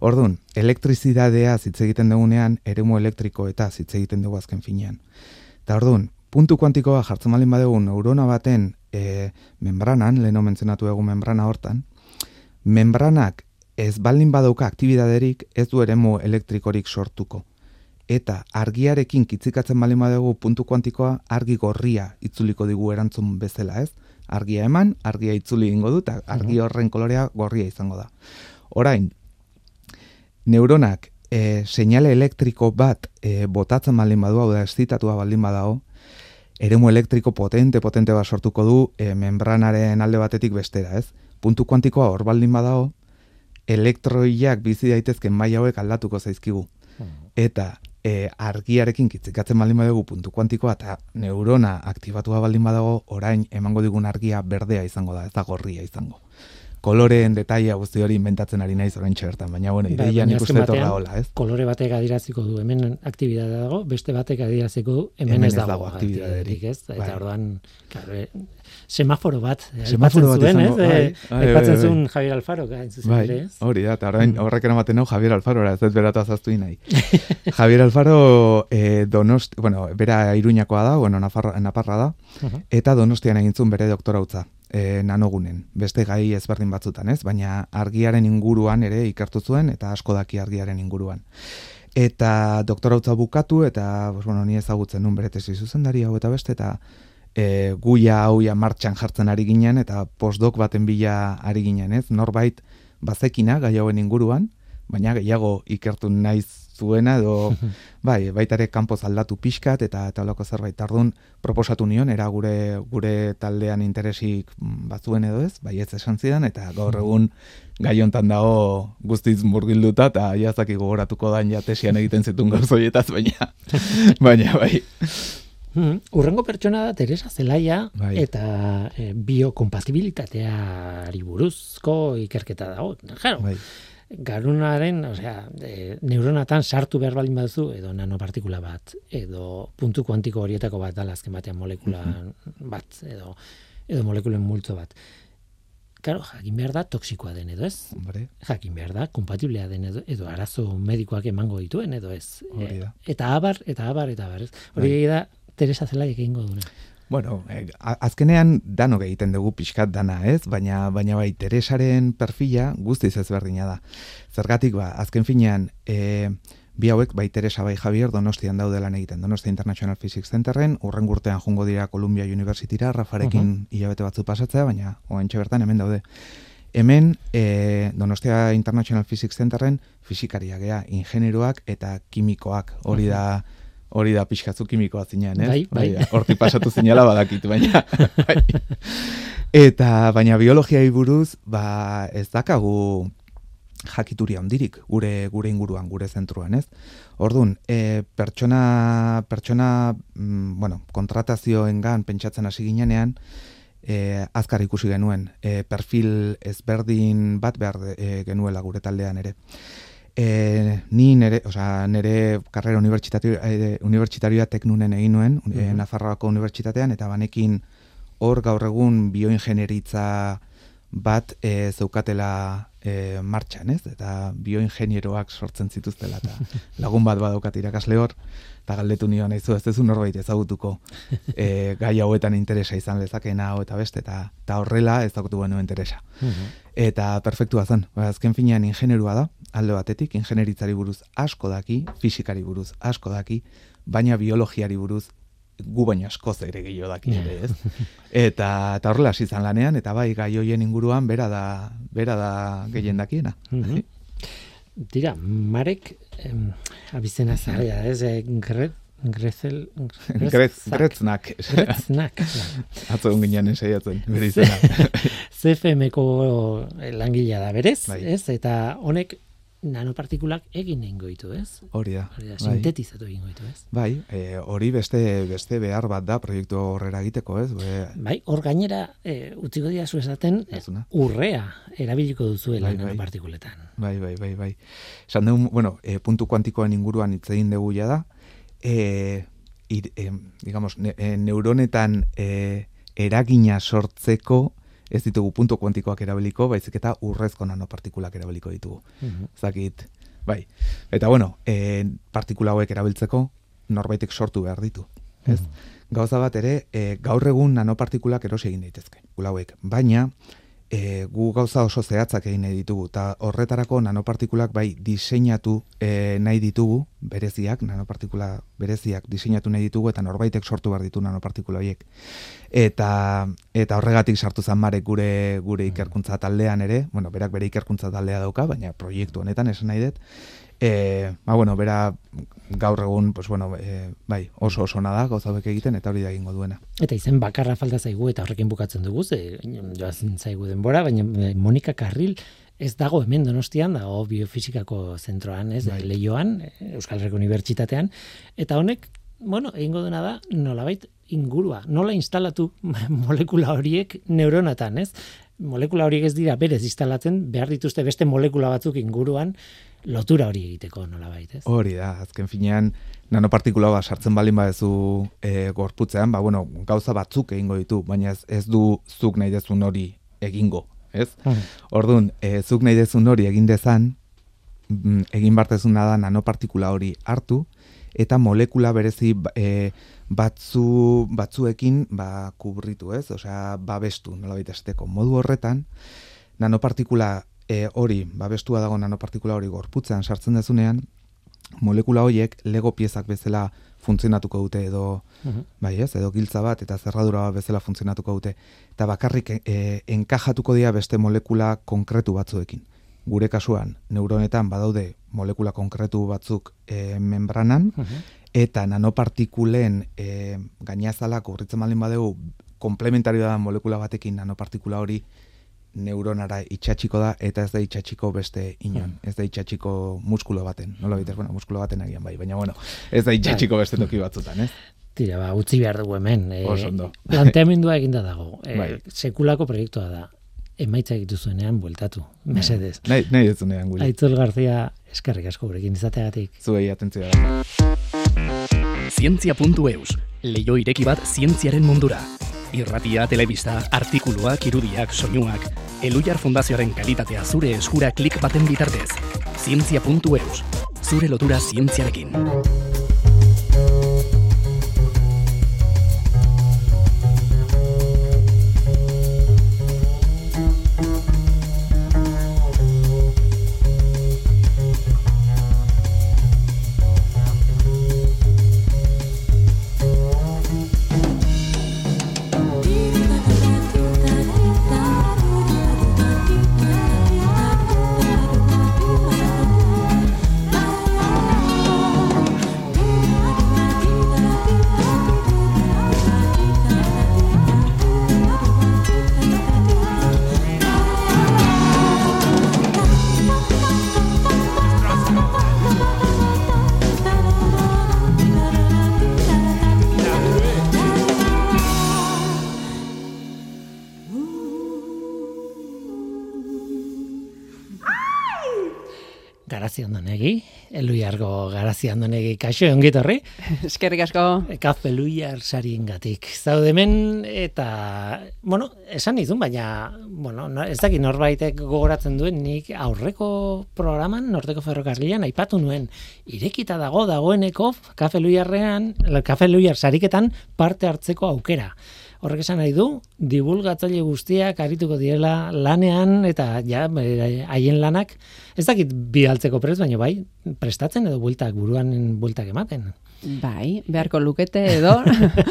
Orduan, elektrizidadea hitz egiten dugunean, eremu elektriko eta hitz egiten dugu azken finean. Eta orduan, puntu kuantikoa jartzen baldin badugu neurona baten e, membranan, leheno mentzionatu dugu membrana hortan, membranak ez baldin badauka aktibidaderik ez du eremu elektrikorik sortuko. Eta argiarekin kitzikatzen baldin badugu puntu kuantikoa argi gorria itzuliko digu erantzun bezala, ez? Argia eman, argia itzuli egingo du, eta argi horren kolorea gorria izango da. Orain, neuronak e, seinale elektriko bat e, botatzen baldin badu, hau da, estitatua baldin badago, eremu elektriko potente, potente bat sortuko du e, membranaren alde batetik bestera, ez? Puntu kuantikoa hor baldin badago, elektroiak bizi daitezken mai hauek aldatuko zaizkigu. Hmm. Eta e, argiarekin kitzikatzen baldin badugu puntu kuantikoa eta neurona aktibatua baldin badago, orain emango digun argia berdea izango da, ez da gorria izango koloreen detaila guzti hori inventatzen ari naiz orain bertan, baina bueno, bai, ideia nik uste torra hola, ez? Kolore batek adiraziko du, hemen aktibitatea dago, beste batek adiraziko du, hemen, ez, dago, aktibitaterik, ez? Eta bai. orduan, claro, eh, semaforo bat, semaforo bat zuen, ez? Eh, bai, bai, bai, zuen Javier Alfaro, gain zuzen bai, ere, ez? Hori da, eta orain mm. horrek eramaten hau Javier Alfaro, ez ez beratu azaztu nahi. [LAUGHS] Javier Alfaro eh, donost, bueno, bera iruñakoa da, bueno, naparra da, eta donostian egintzun bere doktorautza e, nanogunen, beste gai ezberdin batzutan, ez? Baina argiaren inguruan ere ikertu zuen eta asko daki argiaren inguruan. Eta doktorautza bukatu eta, pues, bueno, ni ezagutzen nun bere tesi zuzendari hau eta beste eta e, guia hauia martxan jartzen ari ginen eta postdoc baten bila ari ginen, ez? Norbait bazekina gai hauen inguruan, baina gehiago ikertu naiz zuena edo [LAUGHS] bai, baita ere kanpoz aldatu pixkat eta holako zerbait ardun proposatu nion era gure gure taldean interesik batzuen edo ez, bai ez esan zidan eta gaur egun gai hontan dago guztiz murgilduta eta jazaki gogoratuko da ja tesian egiten zitun gauzoietaz baina [LAUGHS] baina bai Hmm. Urrengo pertsona da Teresa Zelaia bai. eta e, biokompatibilitateari buruzko ikerketa dago. Jaro, bai garunaren, osea, e, neuronatan sartu behar baldin baduzu, edo nanopartikula bat, edo puntu kuantiko horietako bat, dalazken batean molekula bat, edo, edo molekulen multzo bat. Karo, jakin behar da toksikoa den edo ez? Hombre. Jakin behar da, kompatiblea den edo, edo arazo medikoak emango dituen edo ez? E, eta abar, eta abar, eta abar, ez? Hori bai. da, Teresa Zelaik egingo duna. Bueno, eh, azkenean dano egiten dugu pixkat dana, ez? Baina baina bai Teresaren perfila guztiz ezberdina da. Zergatik ba, azken finean, e, bi hauek bai Teresa bai Javier Donostian daude lan egiten. Donostia International Physics Centerren urren urtean jungo dira Columbia Universityra Rafarekin uh batzu pasatzea, baina oraintxe bertan hemen daude. Hemen e, Donostia International Physics Centerren fisikaria gea, ingenieroak eta kimikoak. Hori da hori da pixkatzu kimikoa zinean, ez? Bai, bai. Horti pasatu zinela badakit, baina. [LAUGHS] Bai. Eta, baina biologiai buruz, ba, ez dakagu jakituria ondirik gure gure inguruan, gure zentruan, ez? Ordun, e, pertsona, pertsona, mm, bueno, kontratazioengan pentsatzen hasi ginenean, e, azkar ikusi genuen, e, perfil ezberdin bat behar e, genuela gure taldean ere e, ni nere, o sea, nere karrera unibertsitario, e, unibertsitarioa teknunen egin nuen, e, Nafarroako unibertsitatean, eta banekin hor gaur egun bioingenieritza bat e, zeukatela e, martxan, ez? Eta bioingenieroak sortzen zituztela, eta [LAUGHS] lagun bat badaukat irakasle hor, eta galdetu nio nahi ez ez norbait ezagutuko [LAUGHS] e, gai hauetan interesa izan lezakena hau eta beste, eta, eta horrela ezagutu genuen interesa. Eta perfektua zen, ba, azken finean ingenerua da, alde batetik, ingenieritzari buruz asko daki, fisikari buruz asko daki, baina biologiari buruz gu baina asko ere gehiago daki ere, ez? Eta, eta horrela izan lanean, eta bai gai hoien inguruan bera da, bera da gehien dakiena. Mhm. Tira, Marek, em, abizena zarea, ez? Eh, Gret, Grezel... Gretznak. Gretznak. [LAUGHS] Atzo egun ginean ensaiatzen, bere [LAUGHS] izena. [LAUGHS] CFM-ko langilea da, berez? Bai. Ez? Eta honek nanopartikulak egin egingo ditu, ez? Hori da. Hori da, bai. sintetizatu egingo ditu, ez? Bai, e, hori beste beste behar bat da proiektu horrera egiteko, ez? Be... Bai, hor gainera e, utziko dira esaten e, urrea erabiliko duzuela bai, bai. nanopartikuletan. Bai, bai, bai, bai. Esan dugu, bueno, e, puntu kuantikoen inguruan hitz egin dugu ja da. E, ir, e, digamos, ne, e, neuronetan e, eragina sortzeko ez ditugu puntu kuantikoak erabiliko, baizik eta urrezko nanopartikulak erabiliko ditugu. Mm Zakit, bai. Eta bueno, e, partikula hauek erabiltzeko norbaitek sortu behar ditu. Ez? Mhm. Gauza bat ere, e, gaur egun nanopartikulak erosi egin daitezke. Gulauek. Baina, e, gu gauza oso zehatzak egin nahi ditugu, eta horretarako nanopartikulak bai diseinatu e, nahi ditugu, bereziak, nanopartikula bereziak diseinatu nahi ditugu, eta norbaitek sortu behar ditu nanopartikula horiek. Eta, eta horregatik sartu zan marek gure, gure mm. ikerkuntza taldean ere, bueno, berak bere ikerkuntza taldea dauka, baina proiektu honetan esan nahi dut, E, ba, bueno, bera gaur egun, pues, bueno, e, bai, oso oso nada, gauza egiten, eta hori da egingo duena. Eta izen bakarra falta zaigu, eta horrekin bukatzen dugu, ze, joazen zaigu denbora, baina eh, Monika Karril, ez dago hemen donostian, dago biofizikako zentroan, ez, Bai. lehioan, Euskal Herriko Unibertsitatean, eta honek, bueno, egingo dena da, nolabait ingurua, nola instalatu [LAUGHS] molekula horiek neuronatan, ez? Molekula horiek ez dira berez instalatzen, behar dituzte beste molekula batzuk inguruan lotura hori egiteko nolabait, ez? Hori da, azken finean, nanopartikula bat sartzen balin badezu e, gorputzean, ba, bueno, gauza batzuk egingo ditu, baina ez, ez du zuk nahi dezun hori egingo, ez? Hmm. Orduan, e, zuk nahi dezun hori egin dezan, mm, egin bartezuna da nanopartikula hori hartu, eta molekula berezi e, batzu, batzuekin ba, kubritu, ez? Osea, babestu, nolabait esateko. Modu horretan, nanopartikula e, hori, babestua dago nanopartikula hori gorputzean sartzen dezunean, molekula horiek lego piezak bezala funtzionatuko dute edo Mhm. bai ez, edo giltza bat eta zerradura bat bezala funtzionatuko dute. Eta bakarrik e, enkajatuko dira beste molekula konkretu batzuekin. Gure kasuan, neuronetan badaude molekula konkretu batzuk e, membranan, Mhm. eta nanopartikulen e, gainazalak urritzen baldin badegu komplementarioa da molekula batekin nanopartikula hori neuronara itxatxiko da eta ez da itxatxiko beste inon, ez da itxatxiko muskulo baten, nola bitez, bueno, muskulo baten agian bai, baina bueno, ez da itxatxiko beste toki batzutan, ez? Tira, ba, utzi behar dugu hemen. E, planteamendua eginda dago. [LAUGHS] E, Bai. Sekulako proiektua da. Emaitza egitu zuenean, bueltatu. Mesedez. Nahi, nahi ez zunean guri, Aitzol Garzia, eskerrik asko gurekin izateagatik. zuei atentzioa da. Zientzia.eus, leio ireki bat zientziaren mundura. Irratia, telebista, artikuluak, irudiak, soinuak, Elujar Fundazioaren kalitatea zure eskura klik baten bitartez. Zientzia.eus, zure lotura zientziarekin. Kaixo ongitorri, [LAUGHS] Eskerrik asko. kafe luiar sarien gatik. Zaude hemen eta, bueno, esan izun, baina, bueno, no, ez dakit norbaitek gogoratzen duen nik aurreko programan, Norteko Ferrokarrilan, aipatu nuen, irekita dago dagoeneko kafe luiarrean, kafe luiar sariketan parte hartzeko aukera. Horrek esan nahi du, divulgatzaile guztiak arituko direla lanean eta ja, haien lanak, ez dakit bidaltzeko prest, baina bai, prestatzen edo bueltak, buruan bueltak ematen. Bai, beharko lukete edo.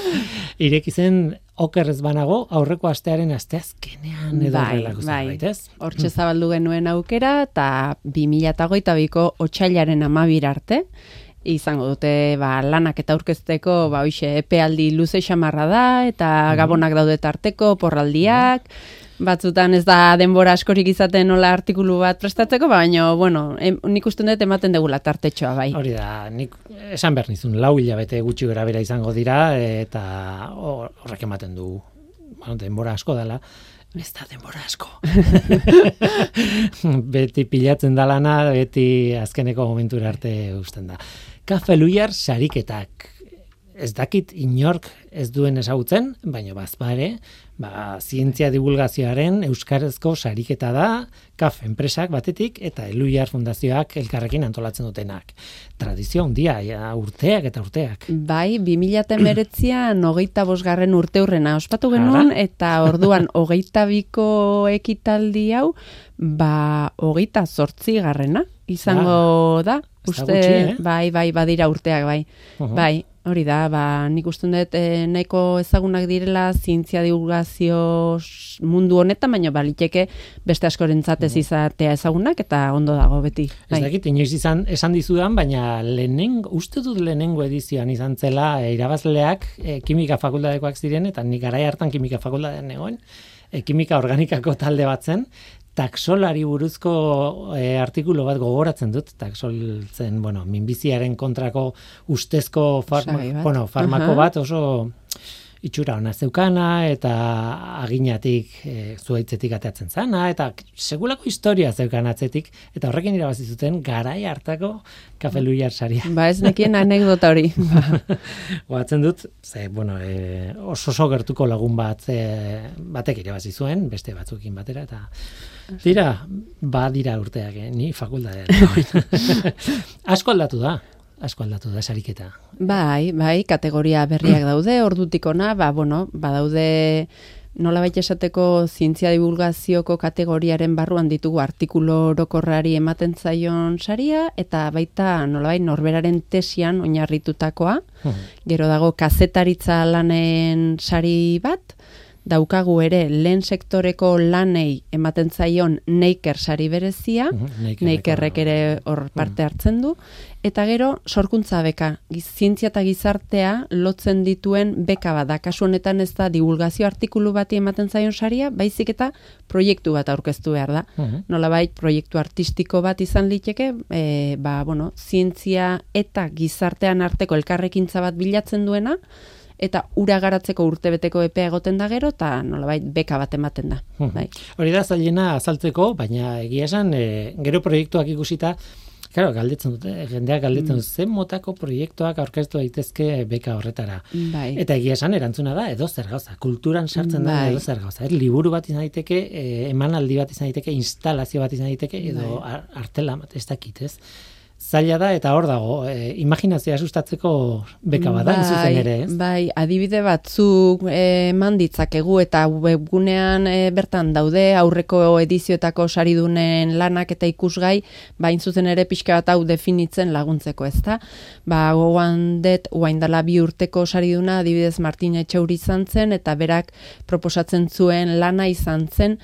[LAUGHS] Ireki zen okerrez banago aurreko astearen asteazkenean edo bai, bai. ez? Hortxe zabaldu genuen aukera eta 2008ko otxailaren amabir arte. Izango dute ba, lanak eta aurkezteko ba, hoxe, epealdi luze xamarra da eta gabonak daude tarteko, porraldiak, batzutan ez da denbora askorik izaten nola artikulu bat prestatzeko, baina, bueno, em, nik uste dut ematen degula tartetxoa, bai. Hori da, nik esan behar nizun, lau hilabete gutxi gara bera izango dira, eta hor- horrek ematen du bueno, denbora asko dela, ez da denbora asko. [LAUGHS] [LAUGHS] beti pilatzen da lana, beti azkeneko momentura arte usten da. Kafe Luiar sariketak. Ez dakit inork ez duen ezagutzen, baina bazpare, ba, zientzia divulgazioaren euskarazko sariketa da, kaf enpresak batetik eta Eluiar fundazioak elkarrekin antolatzen dutenak. Tradizio handia, ja, urteak eta urteak. Bai, 2019an hogeita bosgarren urte hurrena ospatu genuen, Ara. eta orduan [LAUGHS] hogeita biko ekitaldi hau, ba, hogeita zortzi garrena. Izango da. ez da Uste, gutxi, eh? bai, bai, badira urteak, bai. Mhm. Bai, hori da, ba, nik uste dut e, nahiko ezagunak direla zientzia divulgazio mundu honetan, baina baliteke beste askorentzat ez izatea ezagunak eta ondo dago beti. Ez Bai. dakit, inoiz izan, esan dizudan, baina lehenen, uste dut lehenengo edizioan izan zela e, irabazleak e, kimika fakultatekoak ziren, eta nik garai hartan kimika fakultatean egoen, e, kimika organikako talde bat zen, taxolari buruzko e, artikulu bat gogoratzen dut, taxol zen, bueno, minbiziaren kontrako ustezko farma, bueno, farmako Aha. bat oso itxura ona zeukana eta aginatik e, zuaitzetik ateatzen zana eta segulako historia zeukan atzetik eta horrekin irabazi zuten garai hartako kafeluiar saria. Ba ez nekien anekdota hori. Ba, [LAUGHS] Goatzen dut, ze, bueno, e, oso oso gertuko lagun bat e, batek irabazi zuen, beste batzuekin batera, eta Tira, badira urteak, eh? ni fakultatean. [LAUGHS] asko aldatu da, asko aldatu da sariketa. bai, bai, kategoria berriak [CLEARS THROAT] daude, ordutik ona, ba, bueno, badaude nola baita esateko zientzia divulgazioko kategoriaren barruan ditugu artikulu orokorrari ematen zaion saria, eta baita nolabait norberaren tesian oinarritutakoa, Gero dago kazetaritza lanen sari bat, daukagu ere lehen sektoreko lanei ematen zaion neiker sari berezia, Mhm, neikerrek ere hor parte hartzen du, eta gero sorkuntza beka, zientzia eta gizartea lotzen dituen beka bat da. Kasu honetan ez da divulgazio artikulu bati ematen zaion saria, baizik eta proiektu bat aurkeztu behar da. Mhm. Nolabait proiektu artistiko bat izan liteke, e, ba, bueno, zientzia eta gizartean arteko elkarrekintza bat bilatzen duena, eta ura garatzeko urtebeteko epea egoten da gero, eta nolabait beka bat ematen da. Mhm. Bai. Hori da zailena azaltzeko, baina egia esan, e, gero proiektuak ikusita, Claro, galdetzen dute, jendeak galdetzen Mm. zen motako proiektuak aurkeztu daitezke beka horretara. Bai. Eta egia esan erantzuna da edo zer gauza, kulturan sartzen da Bai. edo zer gauza. Ez liburu bat izan daiteke, eh, emanaldi bat izan daiteke, instalazio bat izan daiteke edo Bai. ar- artela bat ez dakit, ez? Zaila da eta hor dago, e, imaginazioa sustatzeko beka bada, hain zuzen ere, ez? Bai, adibide batzuk eh, eman ditzakegu eta webgunean eh, bertan daude aurreko edizioetako saridunen lanak eta ikusgai, bain zuzen ere pixka bat hau definitzen laguntzeko, ezta? Ba, gogoan uain dela bi urteko sariduna, adibidez Martin Etxauri izan zen, eta berak proposatzen zuen lana izan zen,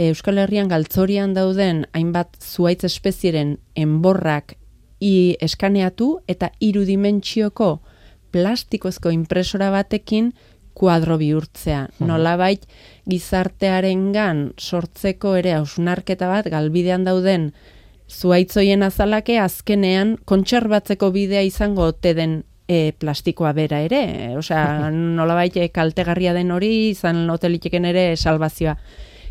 Euskal Herrian galtzorian dauden hainbat zuaitz espezieren enborrak i eskaneatu eta hiru dimentsioko plastikozko impresora batekin kuadro bihurtzea. Nolabait gizartearengan sortzeko ere hausnarketa bat galbidean dauden zuaitzoien azalake azkenean kontserbatzeko bidea izango ote den e, plastikoa bera ere. Osea, [LAUGHS] nolabait e, kaltegarria den hori izan hoteliteken ere salvazioa.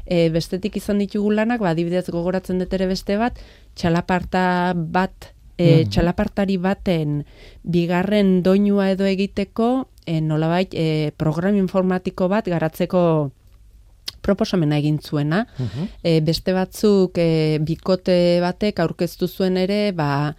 E, bestetik izan ditugu lanak, ba, adibidez gogoratzen dut ere beste bat, txalaparta bat e, Mhm. txalapartari baten bigarren doinua edo egiteko e, nolabait e, program informatiko bat garatzeko proposamena egin zuena. Mhm. E, beste batzuk e, bikote batek aurkeztu zuen ere, ba,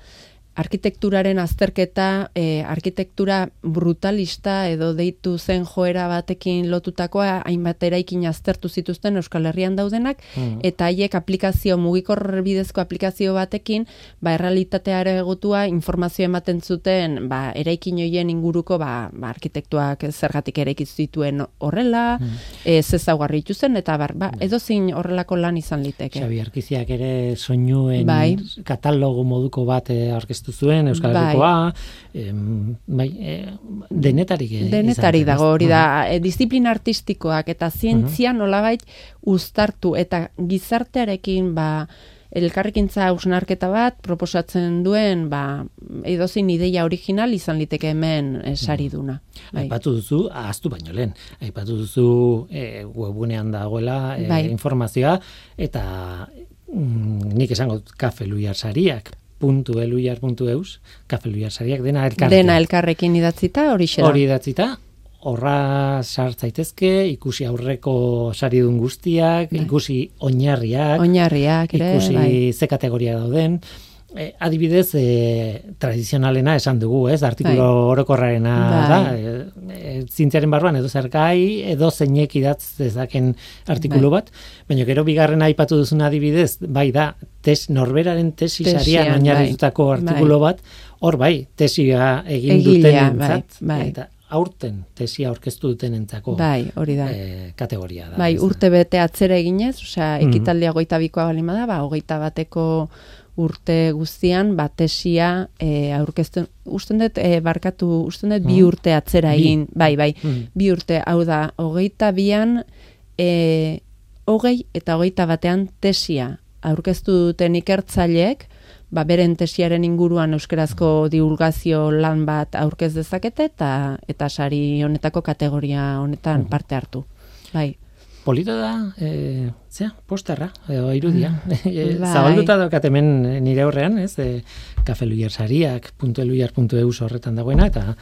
arkitekturaren azterketa, e, arkitektura brutalista edo deitu zen joera batekin lotutakoa, hainbat eraikin aztertu zituzten Euskal Herrian daudenak, Mhm. eta haiek aplikazio, mugikor bidezko aplikazio batekin, ba, errealitateare egotua informazio ematen zuten, ba, eraikin hoien inguruko, ba, ba arkitektuak zergatik eraiki zituen horrela, ez ezaugarri dituzten, eta bar, ba, edozin horrelako lan izan liteke. Xabi Arkiziak ere soinuen Bai. katalogo moduko bat eh, aurkeztu zuen Euskal Bai. Herrikoa, em, bai, eh, denetarik eh, Denetari dago hori da, e, disiplina artistikoak eta zientzia nolabait uztartu eta gizartearekin ba elkarrekintza hausnarketa bat proposatzen duen ba edozein ideia original izan liteke hemen sariduna. Bai. Aipatu duzu, ahaztu baino lehen, aipatu duzu e, webgunean dagoela e, Bai. informazioa, eta mm, nik esango dut kafeluiar sariak, puntu eluiar puntu eus, kafeluiar sariak dena elkarrekin. Dena elkarrekin idatzita hori da. Hori idatzita, horra sartzaitezke, ikusi aurreko saridun guztiak, Bai. ikusi oinarriak, Oinarriak ere, ikusi bai. ze kategoria dauden, E, adibidez, e, tradizionalena esan dugu, ez? Artikulo Bai. orokorrarena Bai. da. E, zientziaren barruan edo zergai, edo zeinek idatz dezaken artikulu Bai. bat. Baina gero bigarrena aipatu duzun adibidez, bai da, tes, norberaren tesi Tesian, sarian oinarritutako bai. artikulu bat, hor bai, tesia egin Egilea, dutenentzat, bai, bai. eta aurten tesia aurkeztu dutenentzako Bai, hori da. e, kategoria da. Bai, da? urte bete atzera eginez, osea, Mhm. ekitaldia hogeita bikoa balin bada, ba, hogeita bateko urte guztian, ba, tesia e, aurkezten, usten dut, e, barkatu, usten dut bi Mhm. urte atzera Bi. egin, bai, bai, Mhm. bi urte, hau da, hogeita bian, e, hogei eta hogeita batean tesia aurkeztu duten ikertzaileek, ba, beren tesiaren inguruan euskerazko divulgazio lan bat aurkez dezakete eta eta sari honetako kategoria honetan parte hartu. Bai. Polita da, e, zea, posterra, edo irudia. [LAUGHS] E, Bai. Zabalduta daukat hemen nire aurrean, ez, e, kafeluiersariak.eluiar.eus horretan dagoena, eta,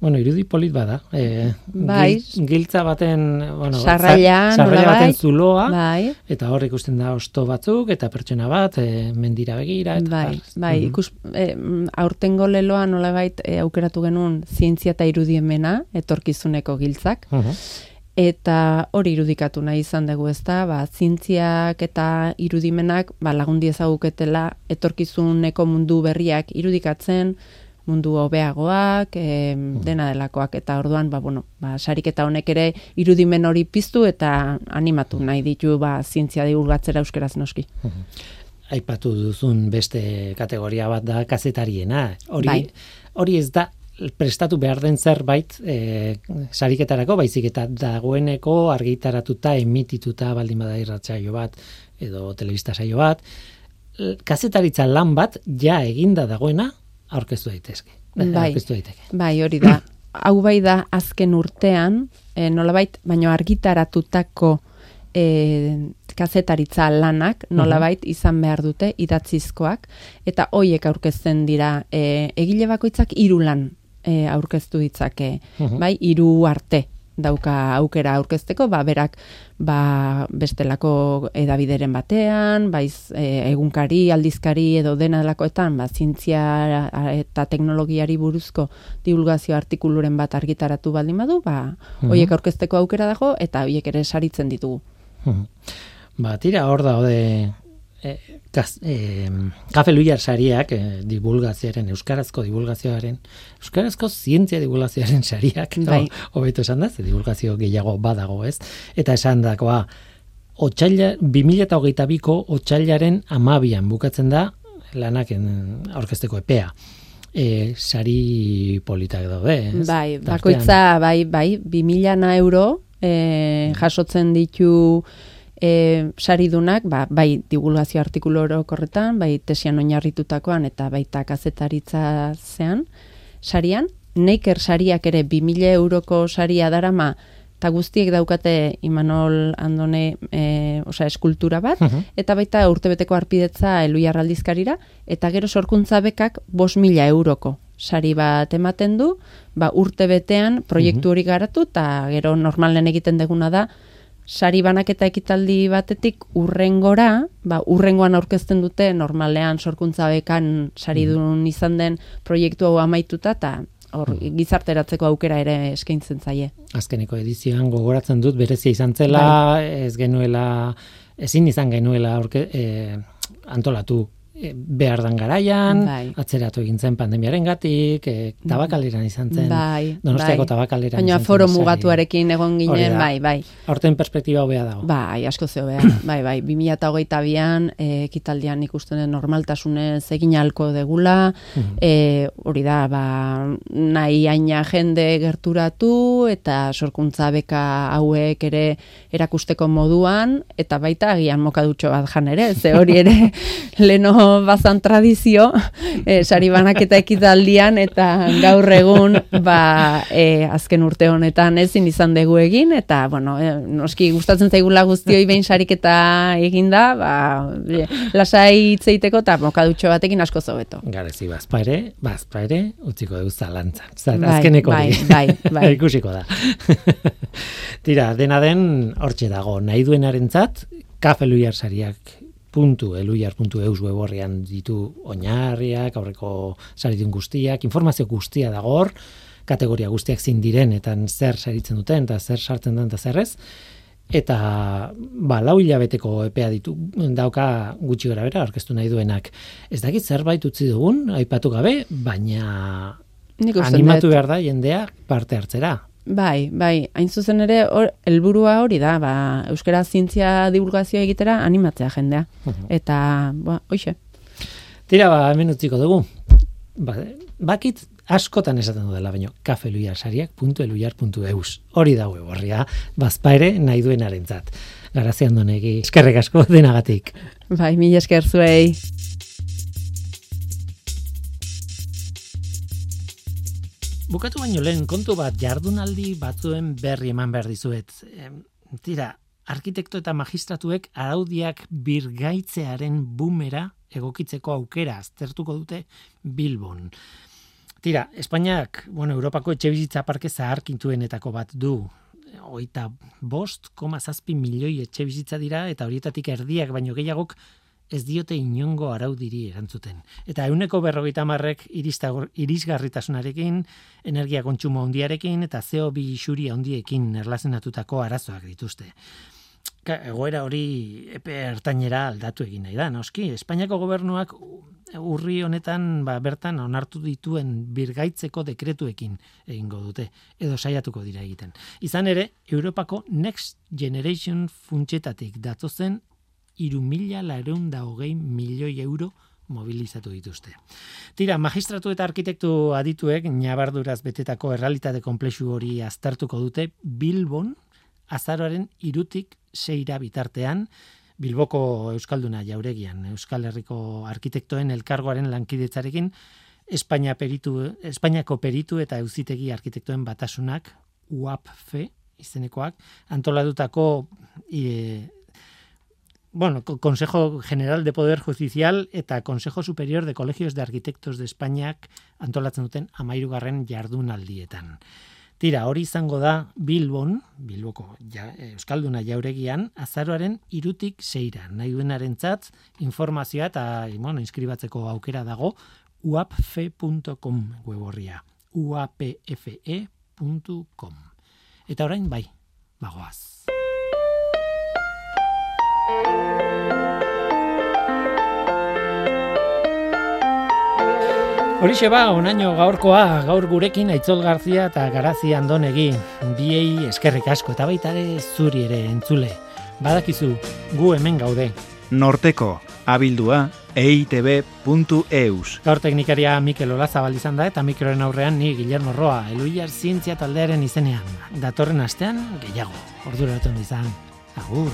bueno, irudi polit bada. E, Bai. gil- giltza baten, bueno, Sarrailan, za- sarraila baten nolabait. zuloa, Bai. eta hor ikusten da osto batzuk, eta pertsona bat, e, mendira begira, eta Bai, bar. bai, Mhm. ikus, e, mm, aurtengo leloa nolabait e, aukeratu genuen zientzia eta irudiemena, etorkizuneko giltzak, Mhm. Eta hori irudikatu nahi izan dugu ezta, ba, zientziak eta irudimenak ba, lagundi ezaguketela etorkizuneko mundu berriak irudikatzen, mundu hobeagoak, e, dena delakoak, eta orduan, ba, bueno, ba, sariketa honek ere irudimen hori piztu eta animatu nahi ditu ba, zientzia divulgatzera euskeraz noski. aipatu duzun beste kategoria bat da kazetariena. Hori, Bai. hori ez da prestatu behar den zerbait e, sariketarako, baizik eta dagoeneko argitaratuta, emitituta baldin bada irratsaio bat edo telebista saio bat, kazetaritza lan bat ja eginda dagoena aurkeztu daitezke. [LAUGHS] Bai. Aurkeztu daiteke. Bai, hori da. [CLEARS THROAT] Hau bai da azken urtean, e, nolabait, baino argitaratutako e, kazetaritza lanak nolabait izan behar dute idatzizkoak eta hoiek aurkezten dira e, egile bakoitzak hiru lan e, aurkeztu ditzake. Mhm. Bai, hiru arte dauka aukera aurkezteko, ba, berak ba, bestelako edabideren batean, baiz e, egunkari, aldizkari edo dena delakoetan, ba, zientzia eta teknologiari buruzko divulgazio artikuluren bat argitaratu baldin badu, ba, hoiek aurkezteko aukera dago eta hoiek ere saritzen ditugu. Mhm. Ba, tira, hor daude e, kaz, e, kafe luiar sariak, e, divulgazioaren, euskarazko divulgazioaren, euskarazko zientzia divulgazioaren sariak, Bai. ho- hobeto esan da, ze divulgazio gehiago badago, ez? Eta esan dakoa, otxaila, 2008ko otxailaren amabian bukatzen da lanaken aurkezteko epea. E, sari politak daude. ez? Bai, bakoitza, bai, bai, 2000 na euro e, jasotzen ditu e, saridunak, ba, bai divulgazio artikulu orokorretan, bai tesian oinarritutakoan eta baita kazetaritza zean, sarian, neiker sariak ere 2000 euroko saria darama, eta guztiek daukate Imanol Andone e, osea, eskultura bat, Mhm. eta baita urtebeteko arpidetza eluiar aldizkarira, eta gero sorkuntza bekak 5.000 euroko sari bat ematen du, ba, urte betean proiektu hori garatu, eta gero normalen egiten deguna da, sari banaketa ekitaldi batetik urrengora, ba, urrengoan aurkezten dute normalean sorkuntza bekan saridun izan den proiektu hau amaituta, eta hor gizarteratzeko aukera ere eskaintzen zaie. azkeneko edizioan gogoratzen dut berezia izan zela, ez genuela, ezin izan genuela aurke, e, antolatu. e, behar dan garaian, Bai. atzeratu egin zen pandemiaren gatik, e, tabakaleran izan zen, Bai, donostiako bai. tabakaleran Baina foro mugatuarekin egon ginen, bai, bai. Aurten perspektiba hobea dago. Bai, asko zeo behar. [COUGHS] bai, bai, 2008an e, ekitaldian ikusten normaltasunez egin halko degula, e, hori da, ba, nahi aina jende gerturatu eta sorkuntza beka hauek ere erakusteko moduan, eta baita agian mokadutxo bat jan ere, ze hori ere [LAUGHS] leno bazan tradizio, e, sari banaketa ekitaldian, eta gaur egun, ba, e, azken urte honetan ezin izan dugu egin, eta, bueno, e, noski gustatzen zaigula guztioi behin sariketa eginda, ba, e, lasai hitzeiteko eta mokadutxo batekin asko zobeto. Garezi bazpa ere, bazpa ere, utziko dugu zalantzan. Zer, Bai, azkeneko bai, bai, [LAUGHS] bai. Ikusiko da. [LAUGHS] Tira, dena den, hortxe dago, nahi duenarentzat, kafe luiar sariak www.eluiar.eus web horrian ditu oinarriak, aurreko saritun guztiak, informazio guztia dago hor, kategoria guztiak zin diren eta zer saritzen duten eta zer sartzen den eta zer ez. Eta ba, lau hilabeteko epea ditu dauka gutxi gara bera, orkestu nahi duenak. Ez dakit zerbait utzi dugun, aipatu gabe, baina animatu behar da jendea parte hartzera. Bai, bai, hain zuzen ere hor, helburua hori da, ba, euskara zientzia divulgazioa egitera animatzea jendea. Eta, ba, hoxe. Tira, ba, hemen utziko dugu. Ba, bakit askotan esaten dudala, baino, kafeluiarsariak.eluiar.eus. Hori da web horria, bazpa nahi duenaren zat. Garazian donegi, eskerrek asko denagatik. Bai, mila esker zuei. Bukatu baino lehen kontu bat jardunaldi batzuen berri eman behar dizuet. Em, Tira, arkitekto eta magistratuek araudiak birgaitzearen bumera egokitzeko aukera aztertuko dute Bilbon. Tira, Espainiak, bueno, Europako etxe bizitza parke zaharkintuenetako bat du. Oita bost, koma zazpi milioi etxe bizitza dira, eta horietatik erdiak baino gehiagok ez diote inongo araudiri erantzuten. Eta euneko berrogeita marrek irisgarritasunarekin, energia kontsumo handiarekin eta CO2 isuri handiekin erlazionatutako arazoak dituzte. Egoera hori epe ertainera aldatu egin nahi da, noski. Espainiako gobernuak urri honetan ba, bertan onartu dituen birgaitzeko dekretuekin egingo dute, edo saiatuko dira egiten. Izan ere, Europako Next Generation funtsetatik datozen iru mila lareun da hogei milioi euro mobilizatu dituzte. Tira, magistratu eta arkitektu adituek nabarduraz betetako errealitate komplexu hori aztertuko dute Bilbon azaroaren irutik seira bitartean Bilboko Euskalduna jauregian, Euskal Herriko arkitektoen elkargoaren lankidetzarekin Espainia peritu, Espainiako peritu eta euzitegi arkitektoen batasunak UAPFE izenekoak antolatutako e, bueno, Co- Consejo General de Poder Judicial eta Consejo Superior de Colegios de Arquitectos de Espainiak antolatzen duten amairugarren jardunaldietan. Tira, hori izango da Bilbon, Bilboko ja, Euskalduna jauregian, azaroaren irutik seira. Nahi duenarentzat informazioa eta bueno, inskribatzeko aukera dago uapfe.com web horria. uapfe.com. Eta orain bai, bagoaz. Horixe ba, onaino gaurkoa, gaur gurekin Aitzol Garzia eta Garazi Andonegi, biei eskerrik asko eta baita ere zuri ere entzule. Badakizu, gu hemen gaude. Norteko, abildua, eitb.eus. Gaur teknikaria Mikel Olazabal izan da eta mikroren aurrean ni Guillermo Roa, Eluiar Zientzia taldearen izenean. Datorren astean gehiago. Ordura izan. Agur.